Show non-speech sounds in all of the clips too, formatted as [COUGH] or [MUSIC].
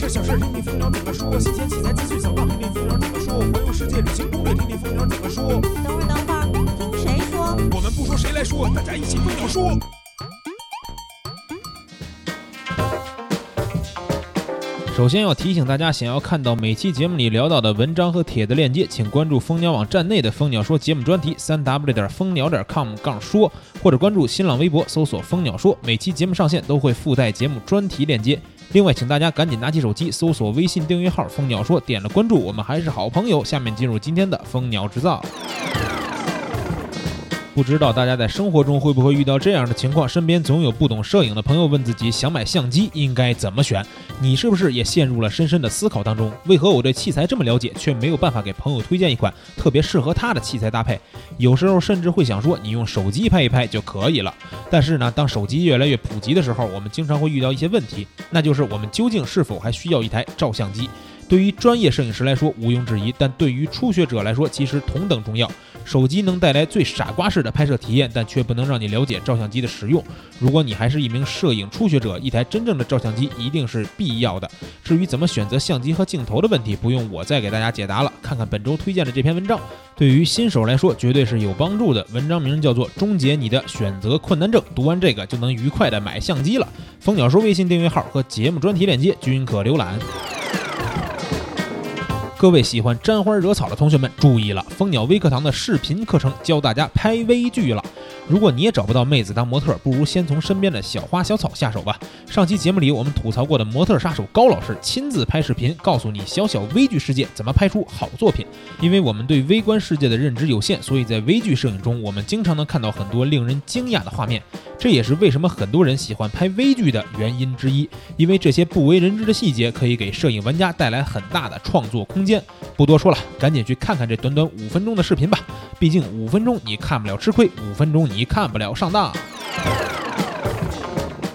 大事小事，听听蜂鸟怎么说；新鲜器材继续小道，听听蜂鸟怎么说；环游世界旅行攻略，听听蜂鸟怎么说。等会儿，等会儿，听谁说？我们不说谁来说，大家一起蜂鸟说。首先要提醒大家，想要看到每期节目里聊到的文章和帖子链接，请关注蜂鸟网站内的蜂鸟说节目专题，三 w 点蜂鸟点 com 杠说，或者关注新浪微博搜索蜂鸟说，每期节目上线都会附带节目专题链接。另外，请大家赶紧拿起手机搜索微信订阅号蜂鸟说，点了关注，我们还是好朋友。下面进入今天的蜂鸟制造。不知道大家在生活中会不会遇到这样的情况？身边总有不懂摄影的朋友问自己，想买相机应该怎么选？你是不是也陷入了深深的思考当中？为何我对器材这么了解，却没有办法给朋友推荐一款特别适合他的器材搭配？有时候甚至会想说，你用手机拍一拍就可以了。但是呢，当手机越来越普及的时候，我们经常会遇到一些问题，那就是我们究竟是否还需要一台照相机？对于专业摄影师来说毋庸置疑，但对于初学者来说其实同等重要。手机能带来最傻瓜式的拍摄体验，但却不能让你了解照相机的实用。如果你还是一名摄影初学者，一台真正的照相机一定是必要的。至于怎么选择相机和镜头的问题，不用我再给大家解答了。看看本周推荐的这篇文章，对于新手来说绝对是有帮助的。文章名叫做《终结你的选择困难症》，读完这个就能愉快的买相机了。蜂鸟说微信订阅号和节目专题链接均可浏览。各位喜欢沾花惹草的同学们注意了，蜂鸟微课堂的视频课程教大家拍微距了。如果你也找不到妹子当模特，不如先从身边的小花小草下手吧。上期节目里我们吐槽过的模特杀手高老师亲自拍视频，告诉你小小微距世界怎么拍出好作品。因为我们对微观世界的认知有限，所以在微距摄影中，我们经常能看到很多令人惊讶的画面。这也是为什么很多人喜欢拍微距的原因之一，因为这些不为人知的细节可以给摄影玩家带来很大的创作空间。间不多说了，赶紧去看看这短短五分钟的视频吧。毕竟五分钟你看不了吃亏，五分钟你看不了上当。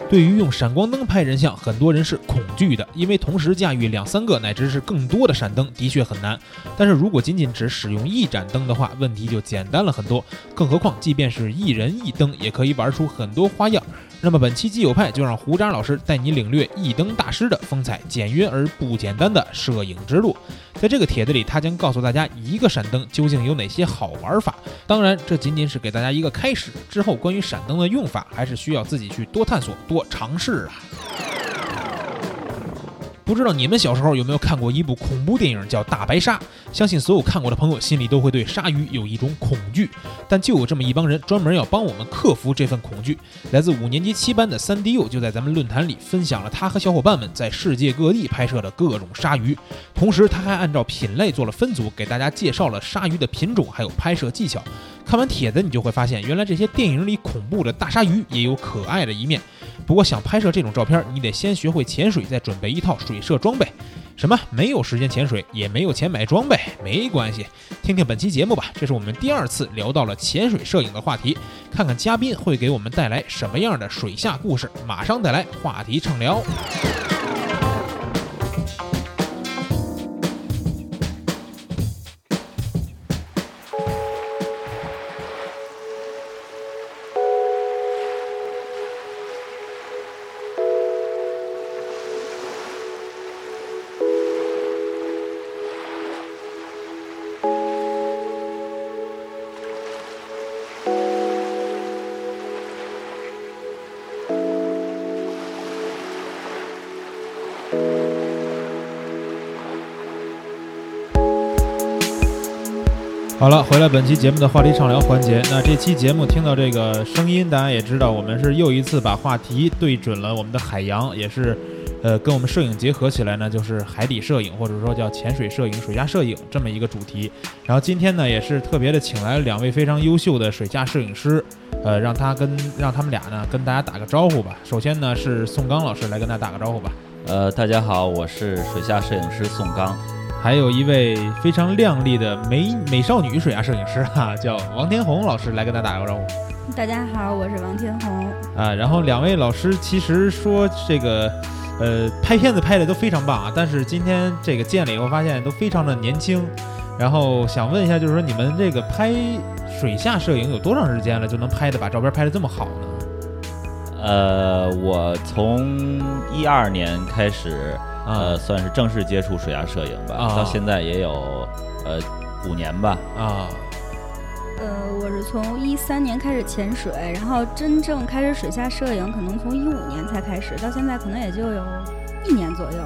对于用闪光灯拍人像，很多人是恐惧的，因为同时驾驭两三个乃至是更多的闪灯的确很难。但是如果仅仅只使用一盏灯的话，问题就简单了很多。更何况，即便是一人一灯，也可以玩出很多花样。那么本期基友派就让胡渣老师带你领略一灯大师的风采，简约而不简单的摄影之路。在这个帖子里，他将告诉大家一个闪灯究竟有哪些好玩法。当然，这仅仅是给大家一个开始，之后关于闪灯的用法，还是需要自己去多探索、多尝试啊。不知道你们小时候有没有看过一部恐怖电影，叫《大白鲨》。相信所有看过的朋友心里都会对鲨鱼有一种恐惧，但就有这么一帮人专门要帮我们克服这份恐惧。来自五年级七班的三 D U 就在咱们论坛里分享了他和小伙伴们在世界各地拍摄的各种鲨鱼，同时他还按照品类做了分组，给大家介绍了鲨鱼的品种还有拍摄技巧。看完帖子，你就会发现，原来这些电影里恐怖的大鲨鱼也有可爱的一面。不过想拍摄这种照片，你得先学会潜水，再准备一套水射装备。什么？没有时间潜水，也没有钱买装备，没关系，听听本期节目吧。这是我们第二次聊到了潜水摄影的话题，看看嘉宾会给我们带来什么样的水下故事。马上带来话题畅聊。好了，回来本期节目的话题畅聊环节。那这期节目听到这个声音，大家也知道，我们是又一次把话题对准了我们的海洋，也是，呃，跟我们摄影结合起来呢，就是海底摄影，或者说叫潜水摄影、水下摄影这么一个主题。然后今天呢，也是特别的请来了两位非常优秀的水下摄影师，呃，让他跟让他们俩呢跟大家打个招呼吧。首先呢是宋刚老师来跟大家打个招呼吧。呃，大家好，我是水下摄影师宋刚。还有一位非常靓丽的美美少女水下摄影师哈，叫王天红老师，来跟大家打个招呼。大家好，我是王天红。啊，然后两位老师其实说这个，呃，拍片子拍的都非常棒啊，但是今天这个见了以后发现都非常的年轻。然后想问一下，就是说你们这个拍水下摄影有多长时间了，就能拍的把照片拍的这么好呢？呃，我从一二年开始。呃，算是正式接触水下摄影吧，啊到现在也有呃五年吧。啊呃，我是从一三年开始潜水，然后真正开始水下摄影，可能从一五年才开始，到现在可能也就有一年左右。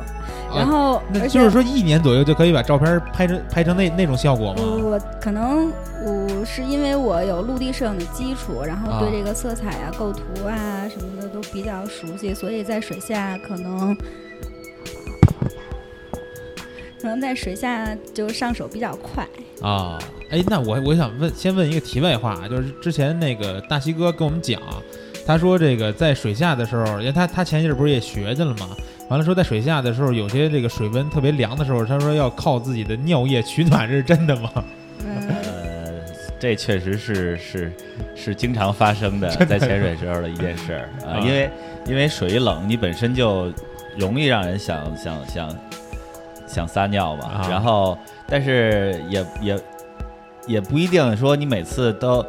然后，啊那而且就是说一年左右就可以把照片拍成拍成那那种效果吗？我我可能我是因为我有陆地摄影的基础，然后对啊这个色彩啊、构图啊什么的都比较熟悉，所以在水下可能可能在水下就上手比较快。啊，哎，那我我想问，先问一个题外话，啊就是之前那个大西哥跟我们讲，他说这个在水下的时候，因为他他前一阵不是也学去了吗？完了说在水下的时候，有些这个水温特别凉的时候，他说要靠自己的尿液取暖，这是真的吗？嗯，呃，这确实是是是经常发生的，在潜水时候的一件事儿啊啊，因为因为水一冷，你本身就容易让人想想想想撒尿嘛，啊然后但是也也也不一定说你每次都。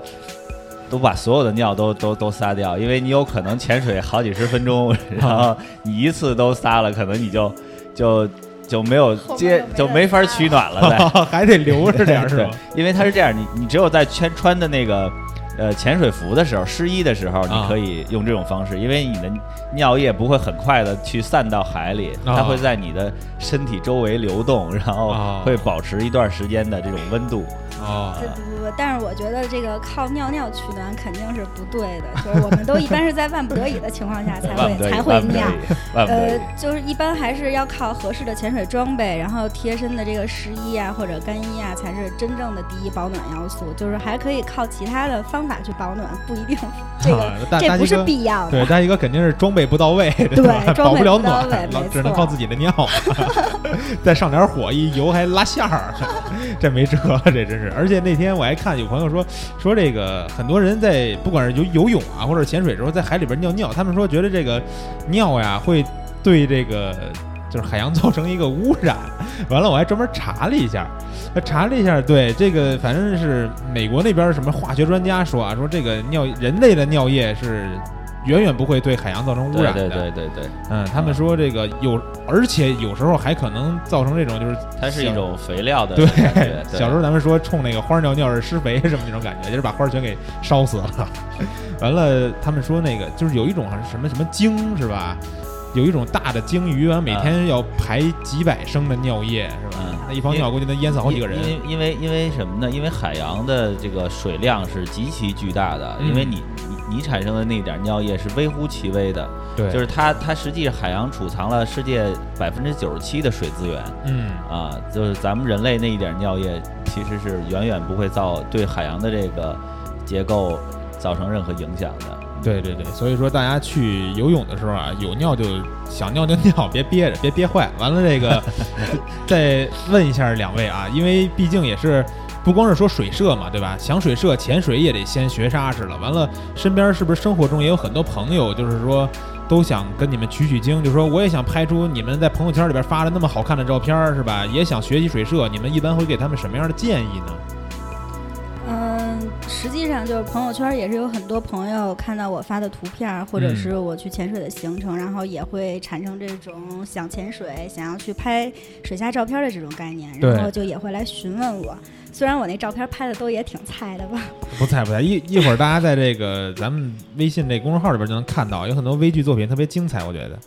都把所有的尿都都都撒掉，因为你有可能潜水好几十分钟，[LAUGHS] 然后你一次都撒了，可能你就就就没有接就没就没法取暖了再。[LAUGHS] 还得留着点儿 [LAUGHS] 是对吧？，因为它是这样，你你只有在穿穿的那个呃潜水服的时候，湿衣的时候，啊你可以用这种方式，因为你的尿液不会很快的去散到海里，啊它会在你的身体周围流动，然后啊会保持一段时间的这种温度。哦这不不不，但是我觉得这个靠尿尿取暖肯定是不对的，就是我们都一般是在万不得已的情况下才会 [LAUGHS] 才会尿。[LAUGHS] 呃。，就是一般还是要靠合适的潜水装备，然后贴身的这个湿衣啊或者干衣啊，才是真正的第一保暖要素。就是还可以靠其他的方法去保暖，不一定 [LAUGHS] 这个、这不是必要的对，的。大西哥肯定是装备不到位，对吧装备保不了暖只能靠自己的尿，[LAUGHS] 再上点火一油还拉线儿，[LAUGHS] 这没辙，这真是。而且那天我还看有朋友说说这个很多人在不管是游游泳啊或者潜水的时候在海里边尿尿，他们说觉得这个尿呀会对这个。就是海洋造成一个污染，完了我还专门查了一下，查了一下，对这个反正是美国那边什么化学专家说啊，说这个尿人类的尿液是远远不会对海洋造成污染的。对对对对，嗯，他们说这个有，而且有时候还可能造成这种就是它是一种肥料的对。对小时候咱们说冲那个花尿尿是施肥什么那种感觉，就是把花全给烧死了。[LAUGHS] 完了，他们说那个就是有一种好像什么什么精是吧？有一种大的鲸鱼，完每天要排几百升的尿液是吧？嗯那一泡尿估计能淹死好几个人。因为因为因为什么呢？因为海洋的这个水量是极其巨大的，嗯因为你你你产生的那点儿尿液是微乎其微的，对，就是它它实际海洋储藏了世界百分之九十七的水资源嗯啊，就是咱们人类那一点儿尿液其实是远远不会造对海洋的这个结构造成任何影响的。对对对，所以说大家去游泳的时候啊，有尿就想尿就尿，[LAUGHS] 别憋着，别憋坏。完了这个，[LAUGHS] 再问一下两位啊，因为毕竟也是不光是说水社嘛，对吧？想水社潜水也得先学沙实了。完了，身边是不是生活中也有很多朋友，就是说都想跟你们取取经，就说我也想拍出你们在朋友圈里边发的那么好看的照片，是吧？也想学习水社，你们一般会给他们什么样的建议呢？嗯，实际上就是朋友圈也是有很多朋友看到我发的图片，或者嗯是我去潜水的行程，然后也会产生这种想潜水、想要去拍水下照片的这种概念，然后就也会来询问我。虽然我那照片拍的都也挺菜的吧，[LAUGHS] 不菜不菜，一一会儿大家在这个咱们微信这公众号里边就能看到，有很多微剧作品特别精彩，我觉得。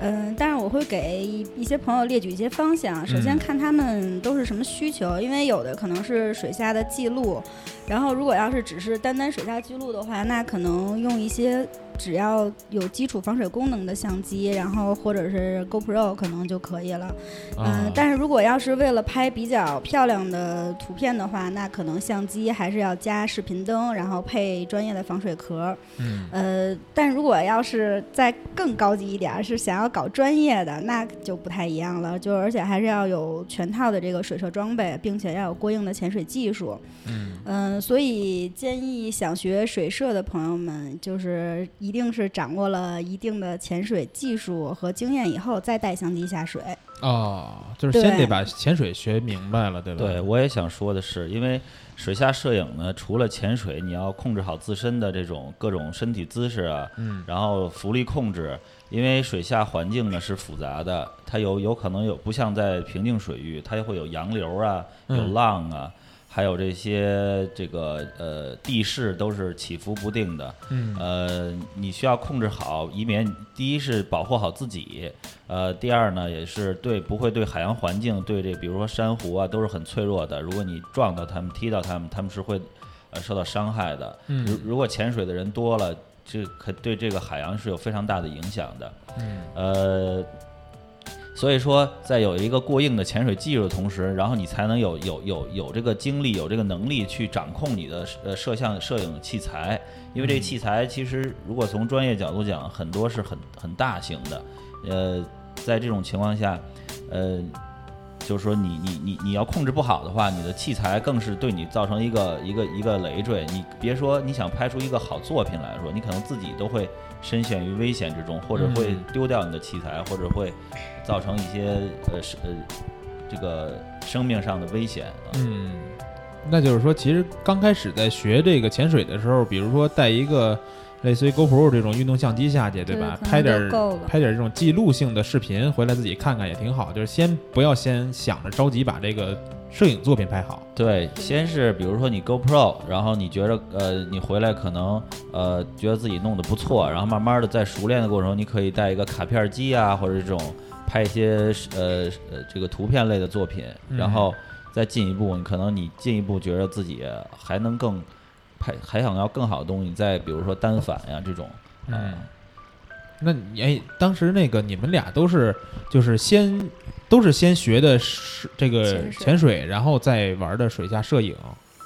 嗯，但是我会给一些朋友列举一些方向。首先嗯看他们都是什么需求，因为有的可能是水下的记录，然后如果要是只是单单水下记录的话，那可能用一些只要有基础防水功能的相机，然后或者是 GoPro 可能就可以了。嗯、啊但是如果要是为了拍比较漂亮的图片的话，那可能相机还是要加视频灯，然后配专业的防水壳。嗯呃，但如果要是再更高级一点，是想要搞专业的，那就不太一样了。就而且还是要有全套的这个水射装备，并且要有过硬的潜水技术。嗯嗯、所以建议想学水射的朋友们，就是一一定是掌握了一定的潜水技术和经验以后，再带相机下水。哦，就是先得把潜水学明白了，对吧？对，我也想说的是，因为水下摄影呢，除了潜水，你要控制好自身的这种各种身体姿势啊，嗯然后浮力控制，因为水下环境呢是复杂的，它有有可能有不像在平静水域，它会有洋流啊，有嗯浪啊，还有这些这个呃地势都是起伏不定的，嗯。呃，你需要控制好，以免第一是保护好自己，呃，第二呢也是对不会对海洋环境，对这比如说珊瑚啊都是很脆弱的，如果你撞到它们、踢到它们，它们是会呃受到伤害的。如嗯如果潜水的人多了，这可对这个海洋是有非常大的影响的。嗯。呃，所以说，在有一个过硬的潜水技术的同时，然后你才能有有有有这个精力、有这个能力去掌控你的呃摄像摄影器材，因为这个器材其实如果从专业角度讲，很多是很很大型的，呃，在这种情况下，呃。就是说你，你你你要控制不好的话，你的器材更是对你造成一个一个一个累赘。你别说你想拍出一个好作品来说，你可能自己都会深陷于危险之中，或者会嗯丢掉你的器材，或者会造成一些呃是呃这个生命上的危险啊。嗯，那就是说，其实刚开始在学这个潜水的时候，比如说带一个类似于 GoPro 这种运动相机下去，对吧？拍点。拍点儿这种记录性的视频回来自己看看也挺好。就是先不要先想着着急把这个摄影作品拍好。对，先是比如说你 GoPro，然后你觉得呃你回来可能呃觉得自己弄得不错，然后慢慢的在熟练的过程中，你可以带一个卡片机啊，或者这种拍一些呃呃这个图片类的作品，然嗯后再进一步，你可能你进一步觉得自己还能更拍还想要更好的东西，再比如说单反呀这种，嗯。啊，那你哎，当时那个你们俩都是就是先都是先学的是这个潜水潜水，然后再玩的水下摄影。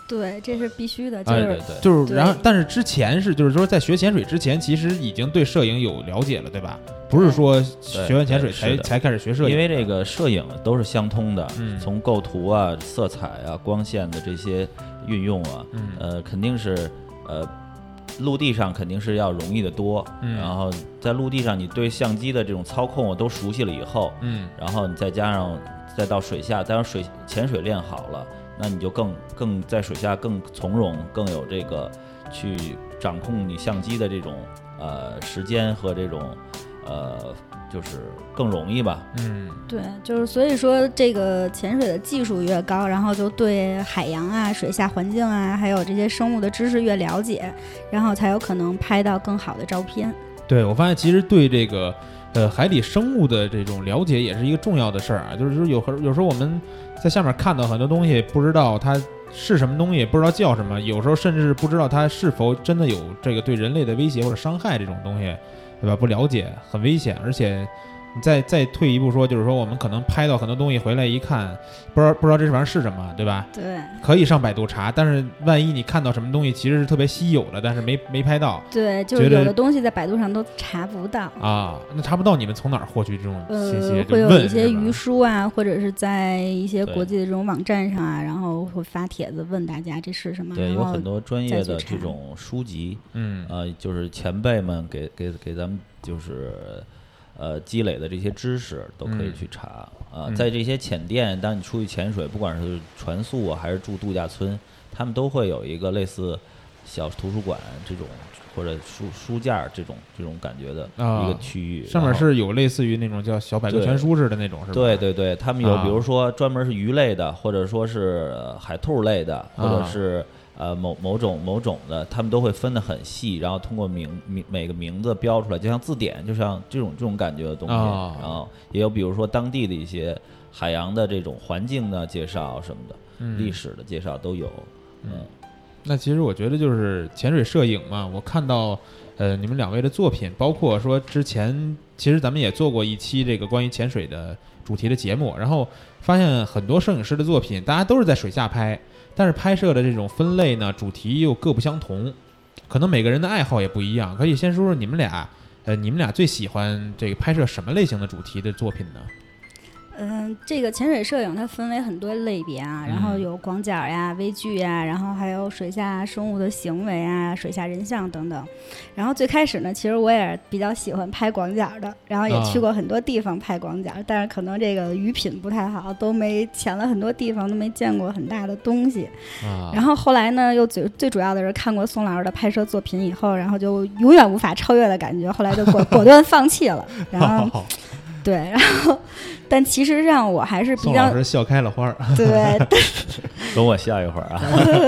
对，这是必须的，就哎是、对对。就是，然后，但是之前是，就是说，在学潜水之前，其实已经对摄影有了解了，对吧？不是说学完潜水才才开始学摄影，因为这个摄影都是相通的，嗯从构图啊、色彩啊、光线的这些运用啊，嗯呃，肯定是呃，陆地上肯定是要容易的多，嗯然后在陆地上你对相机的这种操控都熟悉了以后，嗯然后你再加上再到水下，再让水潜水练好了，那你就更更在水下更从容，更有这个去掌控你相机的这种呃时间和这种呃就是更容易吧。嗯对，就是所以说这个潜水的技术越高，然后就对海洋啊、水下环境啊，还有这些生物的知识越了解，然后才有可能拍到更好的照片。对我发现其实对这个呃海底生物的这种了解也是一个重要的事儿啊，就是说有时有时候我们在下面看到很多东西，不知道它是什么东西，不知道叫什么，有时候甚至不知道它是否真的有这个对人类的威胁或者伤害这种东西，对吧？不了解很危险，而且。你再再退一步说，就是说我们可能拍到很多东西回来一看，不知道不知道这玩意儿是什么，对吧？对可以上百度查，但是万一你看到什么东西其实是特别稀有的，但是没没拍到对，就是有的东西在百度上都查不到。啊，那查不到你们从哪儿获取这种信息？呃，会有一些鱼书啊，或者是在一些国际的这种网站上啊，然后会发帖子问大家这是什么。对，有很多专业的这种书籍，嗯呃，就是前辈们给给给咱们就是呃积累的这些知识都可以嗯去查啊、嗯在这些浅店，当你出去潜水，不管是船宿啊，还是住度假村，他们都会有一个类似小图书馆这种或者书书架这种这种感觉的啊一个区域，上面是有类似于那种叫小百科全书似的那种，是吧？对对对，他们有啊比如说专门是鱼类的，或者说是呃海兔类的，或者啊。是呃某某种某种的，他们都会分得很细，然后通过名名每个名字标出来，就像字典，就像这种这种感觉的东西。啊然后也有比如说当地的一些海洋的这种环境的介绍什么的，嗯历史的介绍都有。嗯，那其实我觉得就是潜水摄影嘛，我看到呃你们两位的作品，包括说之前其实咱们也做过一期这个关于潜水的主题的节目，然后发现很多摄影师的作品，大家都是在水下拍，但是拍摄的这种分类呢，主题又各不相同，可能每个人的爱好也不一样。可以先说说你们俩，呃，你们俩最喜欢这个拍摄什么类型的主题的作品呢？嗯，这个潜水摄影它分为很多类别啊，然后嗯有广角呀、微距呀，然后还有水下生物的行为啊、水下人像等等。然后最开始呢，其实我也比较喜欢拍广角的，然后也啊去过很多地方拍广角，但是可能这个鱼品不太好，都没潜了很多地方，都没见过很大的东西。啊，然后后来呢，又最最主要的是看过宋老师的拍摄作品以后，然后就永远无法超越的感觉，后来就果果断放弃了。[LAUGHS] 然后 [LAUGHS] 对，然后但其实上我还是比较宋老师笑开了花儿。对，[LAUGHS] 等我笑一会儿啊。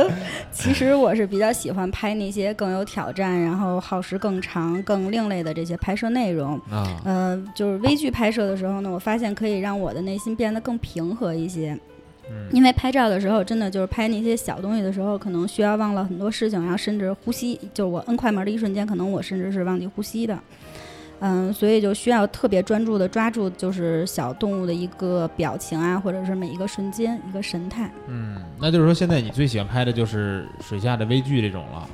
[LAUGHS] 其实我是比较喜欢拍那些更有挑战，然后耗时更长、更另类的这些拍摄内容。啊，呃，就是微距拍摄的时候呢，我发现可以让我的内心变得更平和一些。嗯因为拍照的时候，真的就是拍那些小东西的时候，可能需要忘了很多事情，然后甚至呼吸，就是我摁快门的一瞬间，可能我甚至是忘记呼吸的。嗯，所以就需要特别专注的抓住，就是小动物的一个表情啊，或者是每一个瞬间一个神态。嗯，那就是说现在你最喜欢拍的就是水下的微距这种了。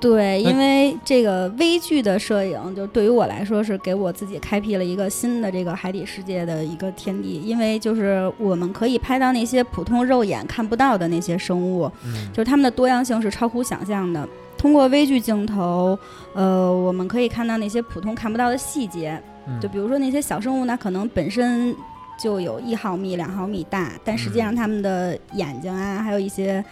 对，因为这个微距的摄影，就对于我来说是给我自己开辟了一个新的这个海底世界的一个天地。因为就是我们可以拍到那些普通肉眼看不到的那些生物，嗯就是它们的多样性是超乎想象的。通过微距镜头，呃，我们可以看到那些普通看不到的细节，嗯就比如说那些小生物呢，可能本身就有一毫米、两毫米大，但实际上它们的眼睛啊，还有一些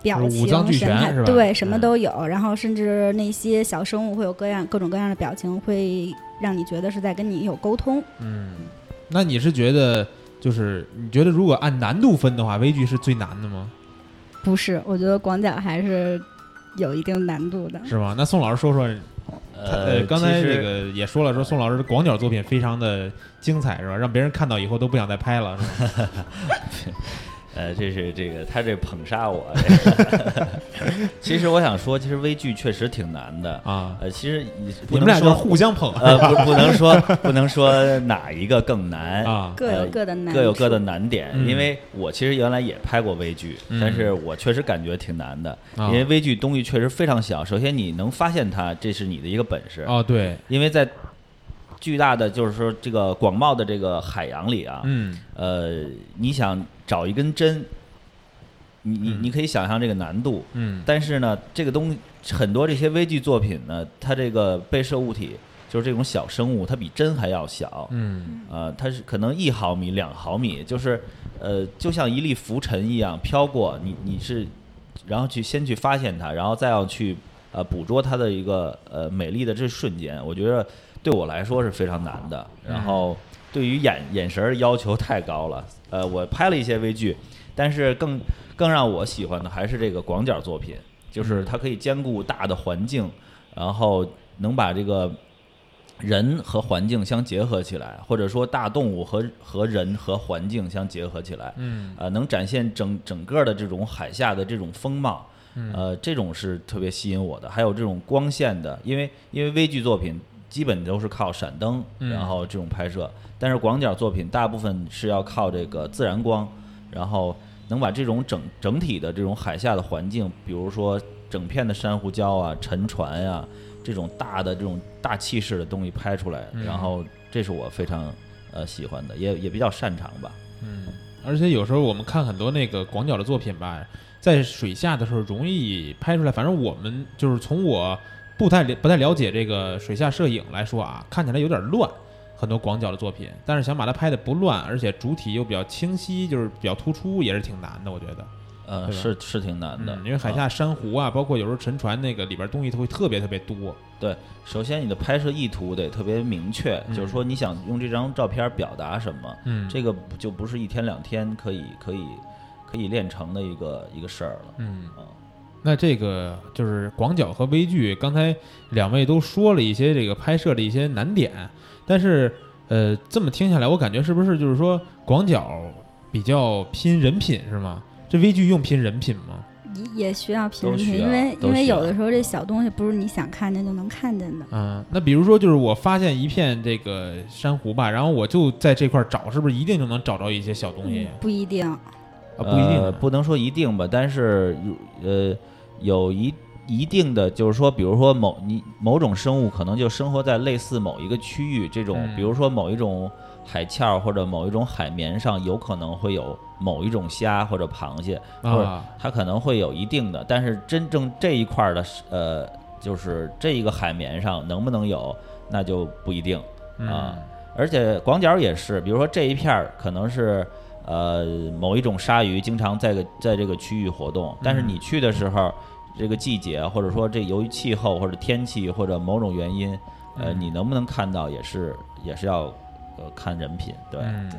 表情、神态对，什么嗯都有。然后甚至那些小生物会有各样各种各样的表情，会让你觉得是在跟你有沟通。嗯，那你是觉得就是你觉得如果按难度分的话，微距是最难的吗？不是，我觉得广角还是有一定难度的。是吗？那宋老师说说，呃，刚才这个也说了，说宋老师的广角作品非常的精彩，是吧？让别人看到以后都不想再拍了，是吧？[LAUGHS] 呃，这是这个他这捧杀我。这 [LAUGHS] 个其实我想说，其实微距确实挺难的。啊，呃，其实你你不能说们俩就互相捧呃，不不能说不能说哪一个更难，啊，各有呃各的难、各有各的。难点。嗯因为我其实原来也拍过微距，嗯但是我确实感觉挺难的，啊因为微距东西确实非常小。首先你能发现它，这是你的一个本事，哦，对，因为在巨大的就是说这个广袤的这个海洋里啊，嗯呃，你想找一根针，你你嗯。你可以想象这个难度，嗯。但是呢，这个东西很多这些微距作品呢，它这个被摄物体就是这种小生物，它比针还要小，嗯。呃，它是可能一毫米、两毫米，就是呃，就像一粒浮尘一样飘过，你你是，然后去先去发现它，然后再要去呃捕捉它的一个呃美丽的这瞬间，我觉得对我来说是非常难的。然后对于眼眼神儿要求太高了，呃，我拍了一些微距，但是更更让我喜欢的还是这个广角作品，就是它可以兼顾大的环境，然后能把这个人和环境相结合起来，或者说大动物和和人和环境相结合起来，嗯。呃，能展现整整个的这种海下的这种风貌，嗯。呃，这种是特别吸引我的。还有这种光线的，因为因为微距作品基本都是靠闪灯，嗯。然后这种拍摄，但是广角作品大部分是要靠这个自然光，然后能把这种整整体的这种海下的环境，比如说整片的珊瑚礁啊、沉船呀、这种大的这种大气势的东西拍出来，嗯然后这是我非常呃喜欢的，也也比较擅长吧。嗯，而且有时候我们看很多那个广角的作品吧，在水下的时候容易拍出来。反正我们就是从我不太了不太了解这个水下摄影来说啊，看起来有点乱，很多广角的作品。但是想把它拍的不乱，而且主体又比较清晰，就是比较突出，也是挺难的，我觉得。呃，是是挺难的，嗯，因为海啊下珊瑚啊，包括有时候沉船那个里边东西它会特别特别多。对首先你的拍摄意图得特别明确，嗯就是说你想用这张照片表达什么，嗯这个就不是一天两天可以可以可以练成的一个一个事儿了。嗯啊，那这个就是广角和微距，刚才两位都说了一些这个拍摄的一些难点，但是呃，这么听下来，我感觉是不是就是说广角比较拼人品是吗？这微距用拼人品吗？也也需要拼人品，因为因为有的时候这小东西不是你想看见就能看见的。嗯，那比如说就是我发现一片这个珊瑚吧，然后我就在这块儿找，是不是一定就能找着一些小东西不一定，啊？不一定不能说一定吧，但是有呃有一一定的，就是说，比如说某你某种生物可能就生活在类似某一个区域，这种嗯。比如说某一种海鞘或者某一种海绵上有可能会有某一种虾或者螃蟹，或者啊，它可能会有一定的，但是真正这一块儿的呃，就是这一个海绵上能不能有，那就不一定。嗯。啊。而且广角也是，比如说这一片儿可能是呃某一种鲨鱼经常在个在这个区域活动，但是嗯。你去的时候，这个季节或者说这由于气候或者天气或者某种原因，呃，嗯你能不能看到也是也是要呃看人品，对。嗯，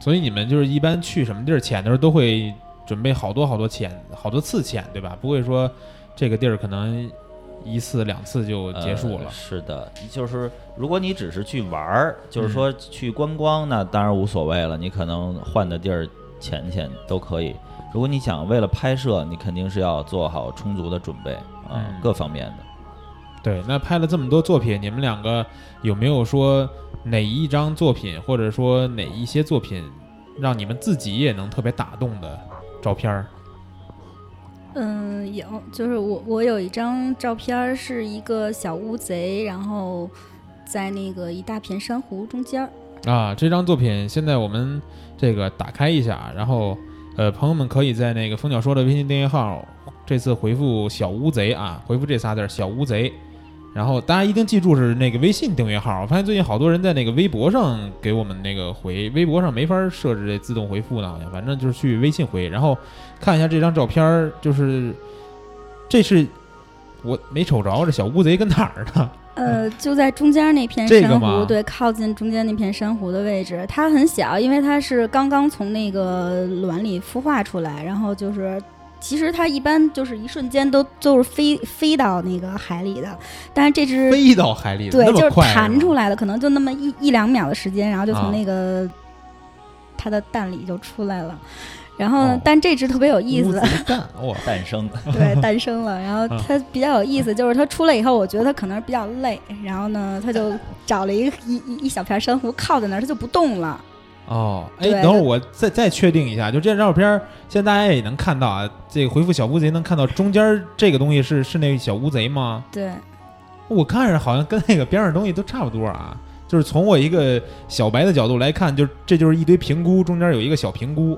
所以你们就是一般去什么地儿潜的时候都会准备好多好多潜，好多次潜，对吧？不会说这个地儿可能一次两次就结束了呃。是的，就是如果你只是去玩儿，就是说去观光，那当然无所谓了，你可能换的地儿潜潜都可以。如果你想为了拍摄，你肯定是要做好充足的准备啊，嗯各方面的。对，那拍了这么多作品，你们两个有没有说哪一张作品，或者说哪一些作品，让你们自己也能特别打动的照片儿？嗯，有，就是我我有一张照片儿是一个小乌贼，然后在那个一大片珊瑚中间儿。啊，这张作品现在我们这个打开一下，然后呃，朋友们可以在那个蜂鸟说的微信订阅号，这次回复“小乌贼”啊，回复这仨字儿“小乌贼”，然后大家一定记住是那个微信订阅号。我发现最近好多人在那个微博上给我们那个回，微博上没法设置这自动回复呢，好像反正就是去微信回，然后看一下这张照片，就是这是我没瞅着这小乌贼跟哪儿呢？呃，就在中间那片珊瑚，对，靠近中间那片珊瑚的位置。它很小，因为它是刚刚从那个卵里孵化出来，然后就是。其实它一般就是一瞬间都都是飞飞到那个海里的，但是这只 [LAUGHS] 飞到海里，对就是弹出来。来的，可能就那么一一两秒的时间，然后就啊从那个它的蛋里就出来了。然后，哦但这只特别有意思，哇！[LAUGHS] 诞生了，[LAUGHS] 对，诞生了。然后啊它比较有意思，就是它出来以后，我觉得它可能是比较累，然后呢，它就找了一一一一小片珊瑚靠在那儿，它就不动了。哦，哎，等会儿我再再确定一下，就这张照片儿，现在大家也能看到啊。这个回复小乌贼能看到中间儿这个东西是是那小乌贼吗？对，我看着好像跟那个边上东西都差不多啊。就是从我一个小白的角度来看，就这就是一堆评估，中间有一个小评估。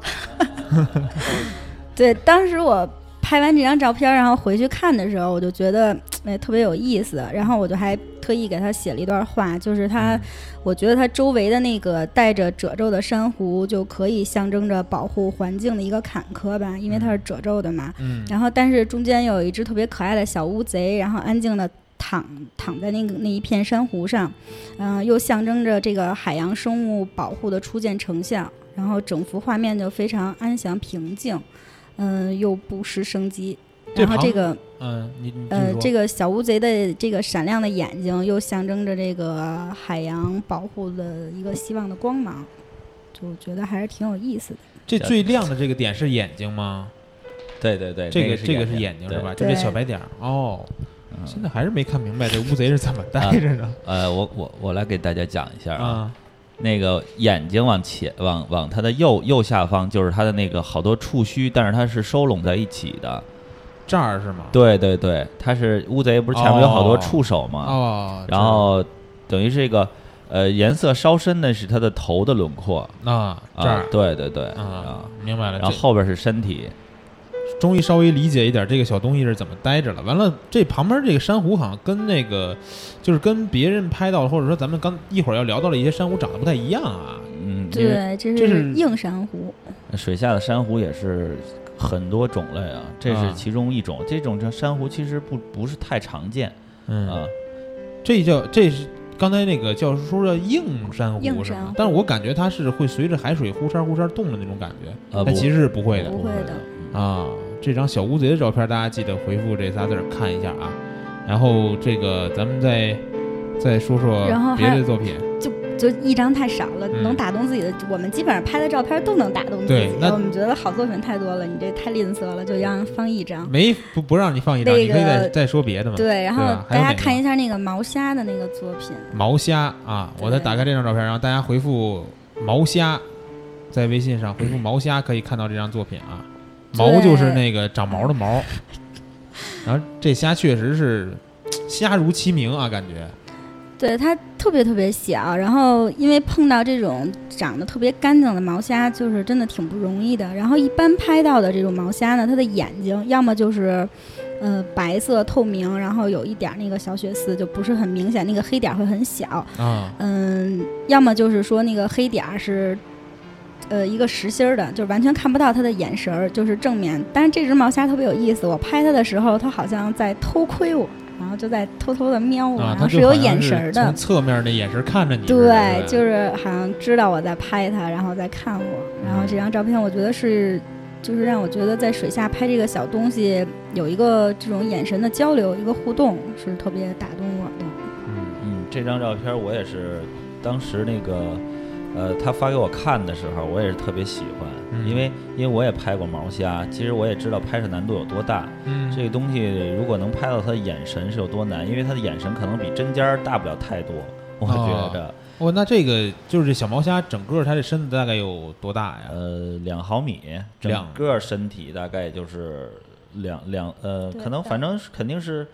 [LAUGHS] 对，当时我拍完这张照片，然后回去看的时候，我就觉得哎特别有意思，然后我就还特意给他写了一段话，就是他，嗯我觉得他周围的那个带着褶皱的珊瑚就可以象征着保护环境的一个坎坷吧，因为它是褶皱的嘛。嗯，然后，但是中间有一只特别可爱的小乌贼，然后安静的躺躺在那个那一片珊瑚上，嗯、又象征着这个海洋生物保护的初见成效。然后整幅画面就非常安详平静，嗯、又不失生机。然后这个嗯，你你呃，这个个小乌贼的这个闪亮的眼睛，又象征着这个海洋保护的一个希望的光芒，就觉得还是挺有意思的。这最亮的这个点是眼睛吗？对对对，这那个这个是眼眼睛是吧？就这小白点儿哦。嗯现在还是没看明白这乌贼是怎么待着呢呃，我我我来给大家讲一下啊，啊？那个眼睛往前往往它的右右下方就是它的那个好多触须，但是它是收拢在一起的。这儿是吗？对对对，它是乌贼，不是前面有好多触手吗？哦，然后等于这个呃颜色稍深的是它的头的轮廓这儿啊这啊儿，对对对啊啊，，明白了。然后后边是身体，终于稍微理解一点这个小东西是怎么待着了。完了，这旁边这个珊瑚好像跟那个，就是跟别人拍到的，或者说咱们刚一会儿要聊到的一些珊瑚长得不太一样啊。嗯，对，这这是是硬珊瑚。水下的珊瑚也是很多种类啊，这啊是其中一种。这种这珊瑚其实不不是太常见嗯，啊，这叫这是刚才那个教授说的硬珊瑚是吗硬珊瑚？但是我感觉它是会随着海水忽闪忽闪动的那种感觉，呃不它其实是不会的不会的嗯啊。这张小乌贼的照片，大家记得回复这仨字儿看一下啊。然后这个咱们再再说说别的作品。就就一张太少了，嗯能打动自己的，我们基本上拍的照片都能打动自己对。那我们觉得好作品太多了，你这太吝啬了，就让放一张。没不不让你放一张，那你可以再再说别的嘛。对，然后大家看一下那个毛虾的那个作品，毛虾啊，我再打开这张照片，然后大家回复毛虾，在微信上回复毛虾可以看到这张作品啊。毛就是那个长毛的毛，然后这虾确实是虾如其名啊，感觉对它特别特别小，然后因为碰到这种长得特别干净的毛虾，就是真的挺不容易的。然后一般拍到的这种毛虾呢，它的眼睛要么就是，呃，白色透明，然后有一点儿那个小血丝，就不是很明显，那个黑点儿会很小。啊，嗯，要么就是说那个黑点儿是，呃，一个实心儿的，就是完全看不到它的眼神儿，就是正面。但是这只毛虾特别有意思，我拍它的时候，它好像在偷窥我，然后就在偷偷的瞄我，啊，然后是有眼神儿的从。侧面那眼神看着你对，就是好像知道我在拍它，然后在看我。然后这张照片，我觉得是，就是让我觉得在水下拍这个小东西有一个这种眼神的交流，一个互动，是特别打动我的。嗯嗯，这张照片我也是当时那个，呃，他发给我看的时候，我也是特别喜欢，嗯。因为因为我也拍过毛虾，其实我也知道拍摄难度有多大。嗯，这个东西如果能拍到他的眼神是有多难，因为他的眼神可能比针尖儿大不了太多，我觉哦着，哦，那这个就是这小毛虾整个它这身子大概有多大呀？呃，两毫米，整个身体大概就是两两呃，可能反正是肯定是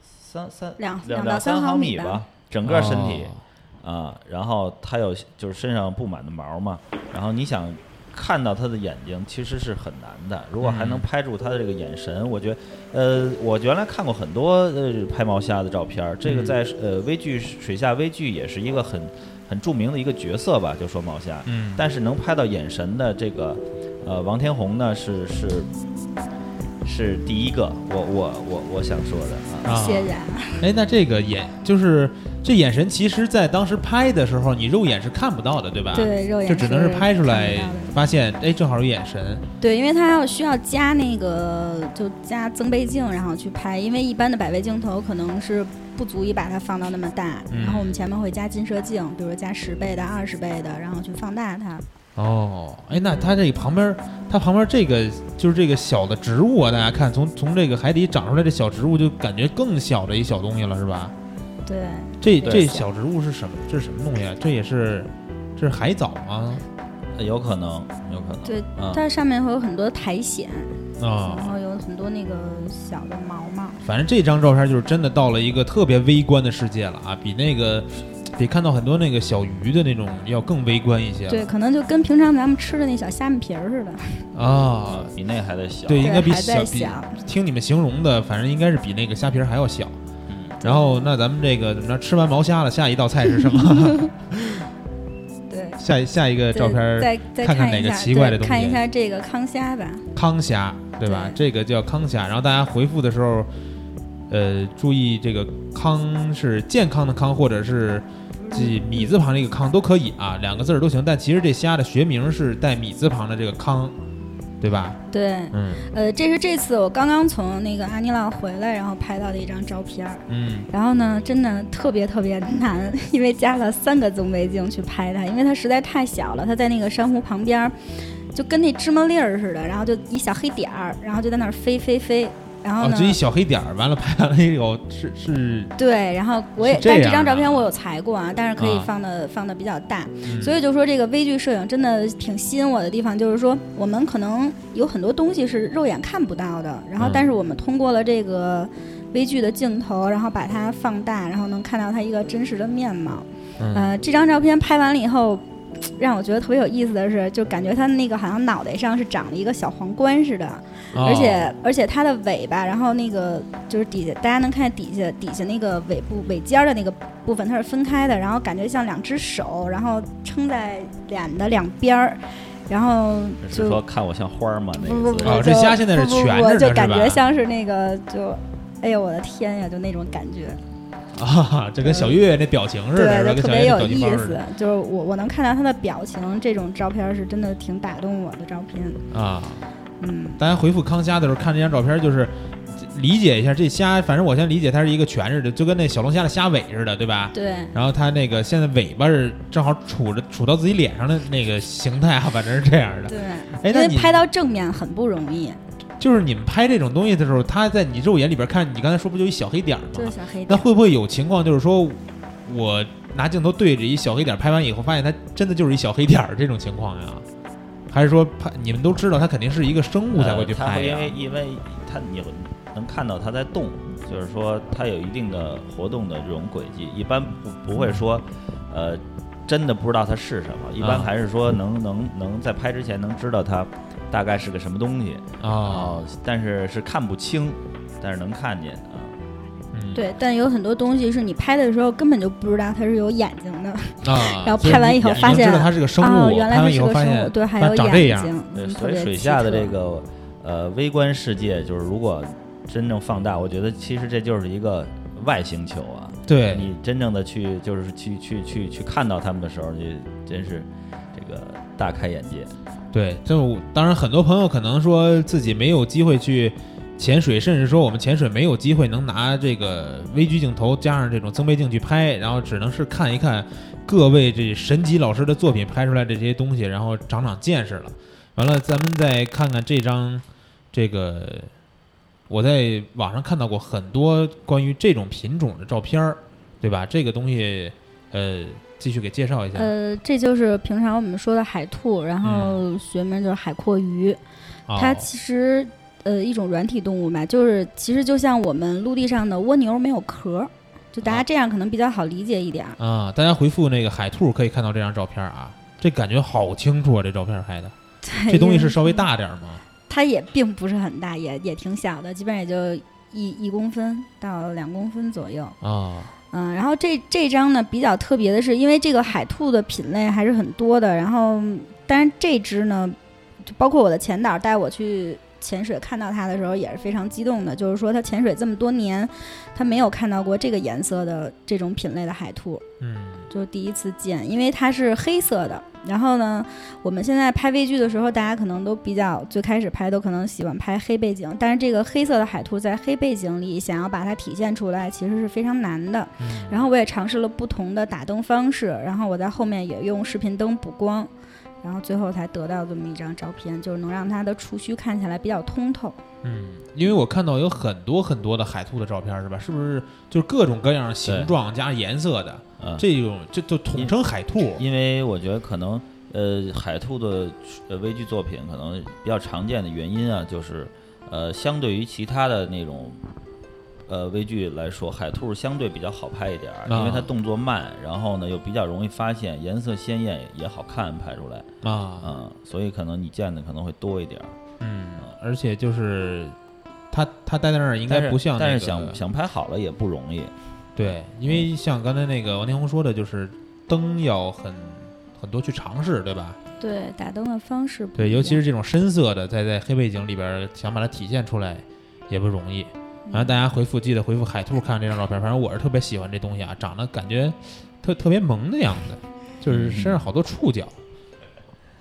三三两两两到三三毫米吧。米吧，整个身体。哦啊，然后它有就是身上布满的毛嘛，然后你想看到它的眼睛其实是很难的，如果还能嗯拍住它的这个眼神，我觉得，呃，我原来看过很多呃拍毛虾的照片，这个嗯在呃微剧水下微剧也是一个很很著名的一个角色吧，就说毛虾，嗯，但是能拍到眼神的这个，呃，王天红呢是是是第一个，我我我我想说的啊。啊谢谢啊。[LAUGHS] 哎，那这个眼就是这眼神，其实在当时拍的时候，你肉眼是看不到的，对吧？，对，肉眼就只能是拍出来发现，哎，正好有眼神。对，因为它要需要加那个，就加增倍镜，然后去拍。因为一般的百倍镜头可能是不足以把它放到那么大，嗯然后我们前面会加近摄镜，比如说加十倍的、二十倍的，然后去放大它。哦，哎，那它这个旁边，它旁边这个就是这个小的植物啊，大家看，从从这个海底长出来的小植物，就感觉更小的一小东西了，是吧？对，这这小植物是什么？这是什么东西啊？这也是，这是海藻吗？呃有可能，有可能。对啊，它上面会有很多苔藓，啊、然后有很多那个小的毛毛。反正这张照片就是真的到了一个特别微观的世界了啊，比那个比看到很多那个小鱼的那种要更微观一些。对，可能就跟平常咱们吃的那小虾米皮儿似的。[LAUGHS] 啊，比那还得小。对，应该比还在比小。听你们形容的，反正应该是比那个虾皮儿还要小。嗯，然后，那咱们这个怎么着？吃完毛虾了，下一道菜是什么？[LAUGHS] 对。下一下一个照片儿，再再看看哪个，奇怪的东西看一下这个康虾吧。康虾，对吧？这个叫康虾。然后大家回复的时候，呃，注意这个康是健康的康，或者是记米字旁这个康都可以啊，两个字儿都行。但其实这虾的学名是带米字旁的这个康，对吧？对，嗯呃，这是这次我刚刚从那个阿尼朗回来，然后拍到的一张照片儿。嗯然后呢，真的特别特别难，[LAUGHS] 因为加了三个增倍镜去拍它，因为它实在太小了，它在那个珊瑚旁边，就跟那芝麻粒儿似的，然后就一小黑点儿，然后就在那儿飞飞飞。然后哦，呢，这一小黑点儿，完了拍完了以后是是，对，然后我也但这张照片我有裁过啊，但是可以啊放的、放的比较大。嗯所以就说这个微距摄影真的挺吸引我的地方，就是说我们可能有很多东西是肉眼看不到的，然后嗯但是我们通过了这个微距的镜头，然后把它放大，然后能看到它一个真实的面貌。嗯呃，这张照片拍完了以后。让我觉得特别有意思的是，就感觉他那个好像脑袋上是长了一个小皇冠似的，哦而且而且它的尾巴，然后那个就是底下大家能看见底下底下那个尾部尾尖儿的那个部分它是分开的，然后感觉像两只手，然后撑在脸的两边儿，然后是就说看我像花儿吗？那不不不，个字哦这虾现在是不不蜷着的不就感觉像是那个就，哎呦我的天呀，就那种感觉，[LAUGHS] 啊，这跟小月月那表情似的，对，就跟小月月特别有意思。就是我我能看到他的表情，这种照片是真的挺打动我的照片。啊。嗯，大家回复康虾的时候看这张照片，就是理解一下这虾，反正我先理解它是一个全似的，就跟那小龙虾的虾尾似的，对吧？对。然后它那个现在尾巴是正好杵着杵到自己脸上的那个形态啊，反正是这样的。对，哎，那你因为拍到正面很不容易，就是你们拍这种东西的时候，它在你肉眼里边看，你刚才说不就一小黑点儿吗？就是小黑点。那会不会有情况，就是说我拿镜头对着一小黑点儿拍完以后，发现它真的就是一小黑点儿这种情况呀？还是说拍你们都知道它肯定是一个生物才会去拍呀？因为因为它你能看到它在动，就是说它有一定的活动的这种轨迹，一般不不会说，呃，真的不知道它是什么，一般啊还是说能能能在拍之前能知道它大概是个什么东西，啊，哦，但是是看不清，但是能看见啊。嗯，对，但有很多东西是你拍的时候根本就不知道它是有眼睛的，啊，[LAUGHS] 然后拍完以后发现知道它是个生哦，物，原来是个生物，后发现对，还它有长这样。眼睛，所以水下的这个呃微观世界，就是如果真正放大，我觉得其实这就是一个外星球啊。对，你真正的去就是去去去去看到他们的时候，你真是这个大开眼界。对，就当然很多朋友可能说自己没有机会去潜水，甚至说我们潜水没有机会能拿这个微距镜头加上这种增倍镜去拍，然后只能是看一看各位这神级老师的作品拍出来的这些东西，然后长长见识了。完了，咱们再看看这张这个，我在网上看到过很多关于这种品种的照片儿，对吧？这个东西，呃，继续给介绍一下。呃，这就是平常我们说的海兔，然后学名就是海蛞蝓。它哦其实呃一种软体动物嘛，就是其实就像我们陆地上的蜗牛没有壳儿，就大家啊这样可能比较好理解一点儿。啊，大家回复那个海兔可以看到这张照片啊，这感觉好清楚啊，这照片拍的。[LAUGHS] 这东西是稍微大点儿吗？[LAUGHS] 它也并不是很大，也也挺小的，基本上也就一一公分到两公分左右。啊，嗯，然后这这张呢比较特别的是，因为这个海兔的品类还是很多的，然后当然这只呢，就包括我的前导带我去潜水看到它的时候也是非常激动的，就是说他潜水这么多年，他没有看到过这个颜色的这种品类的海兔，嗯就第一次见，因为它是黑色的。然后呢，我们现在拍微距的时候，大家可能都比较最开始拍都可能喜欢拍黑背景，但是这个黑色的海兔在黑背景里想要把它体现出来，其实是非常难的。嗯，然后我也尝试了不同的打灯方式，然后我在后面也用视频灯补光，然后最后才得到这么一张照片，就是能让它的触须看起来比较通透。嗯，因为我看到有很多很多的海兔的照片，是吧？是不是就是各种各样形状加颜色的嗯，这种，这就统称海兔？因为我觉得可能呃海兔的呃微距作品可能比较常见的原因啊，就是呃相对于其他的那种呃微距来说，海兔相对比较好拍一点儿，因为它啊动作慢，然后呢又比较容易发现，颜色鲜艳也好看拍出来，啊，嗯，所以可能你见的可能会多一点儿。嗯，而且就是它它待在那儿应该不像那个，但是想想拍好了也不容易。对，因为像刚才那个王天红说的，就是灯要很很多去尝试，对吧？对，打灯的方式不对，尤其是这种深色的，在在黑背景里边儿想把它体现出来也不容易。然后大家回复记得回复海兔看这张照片，反正我是特别喜欢这东西啊，长得感觉特特别萌的样子，就是身上好多触角。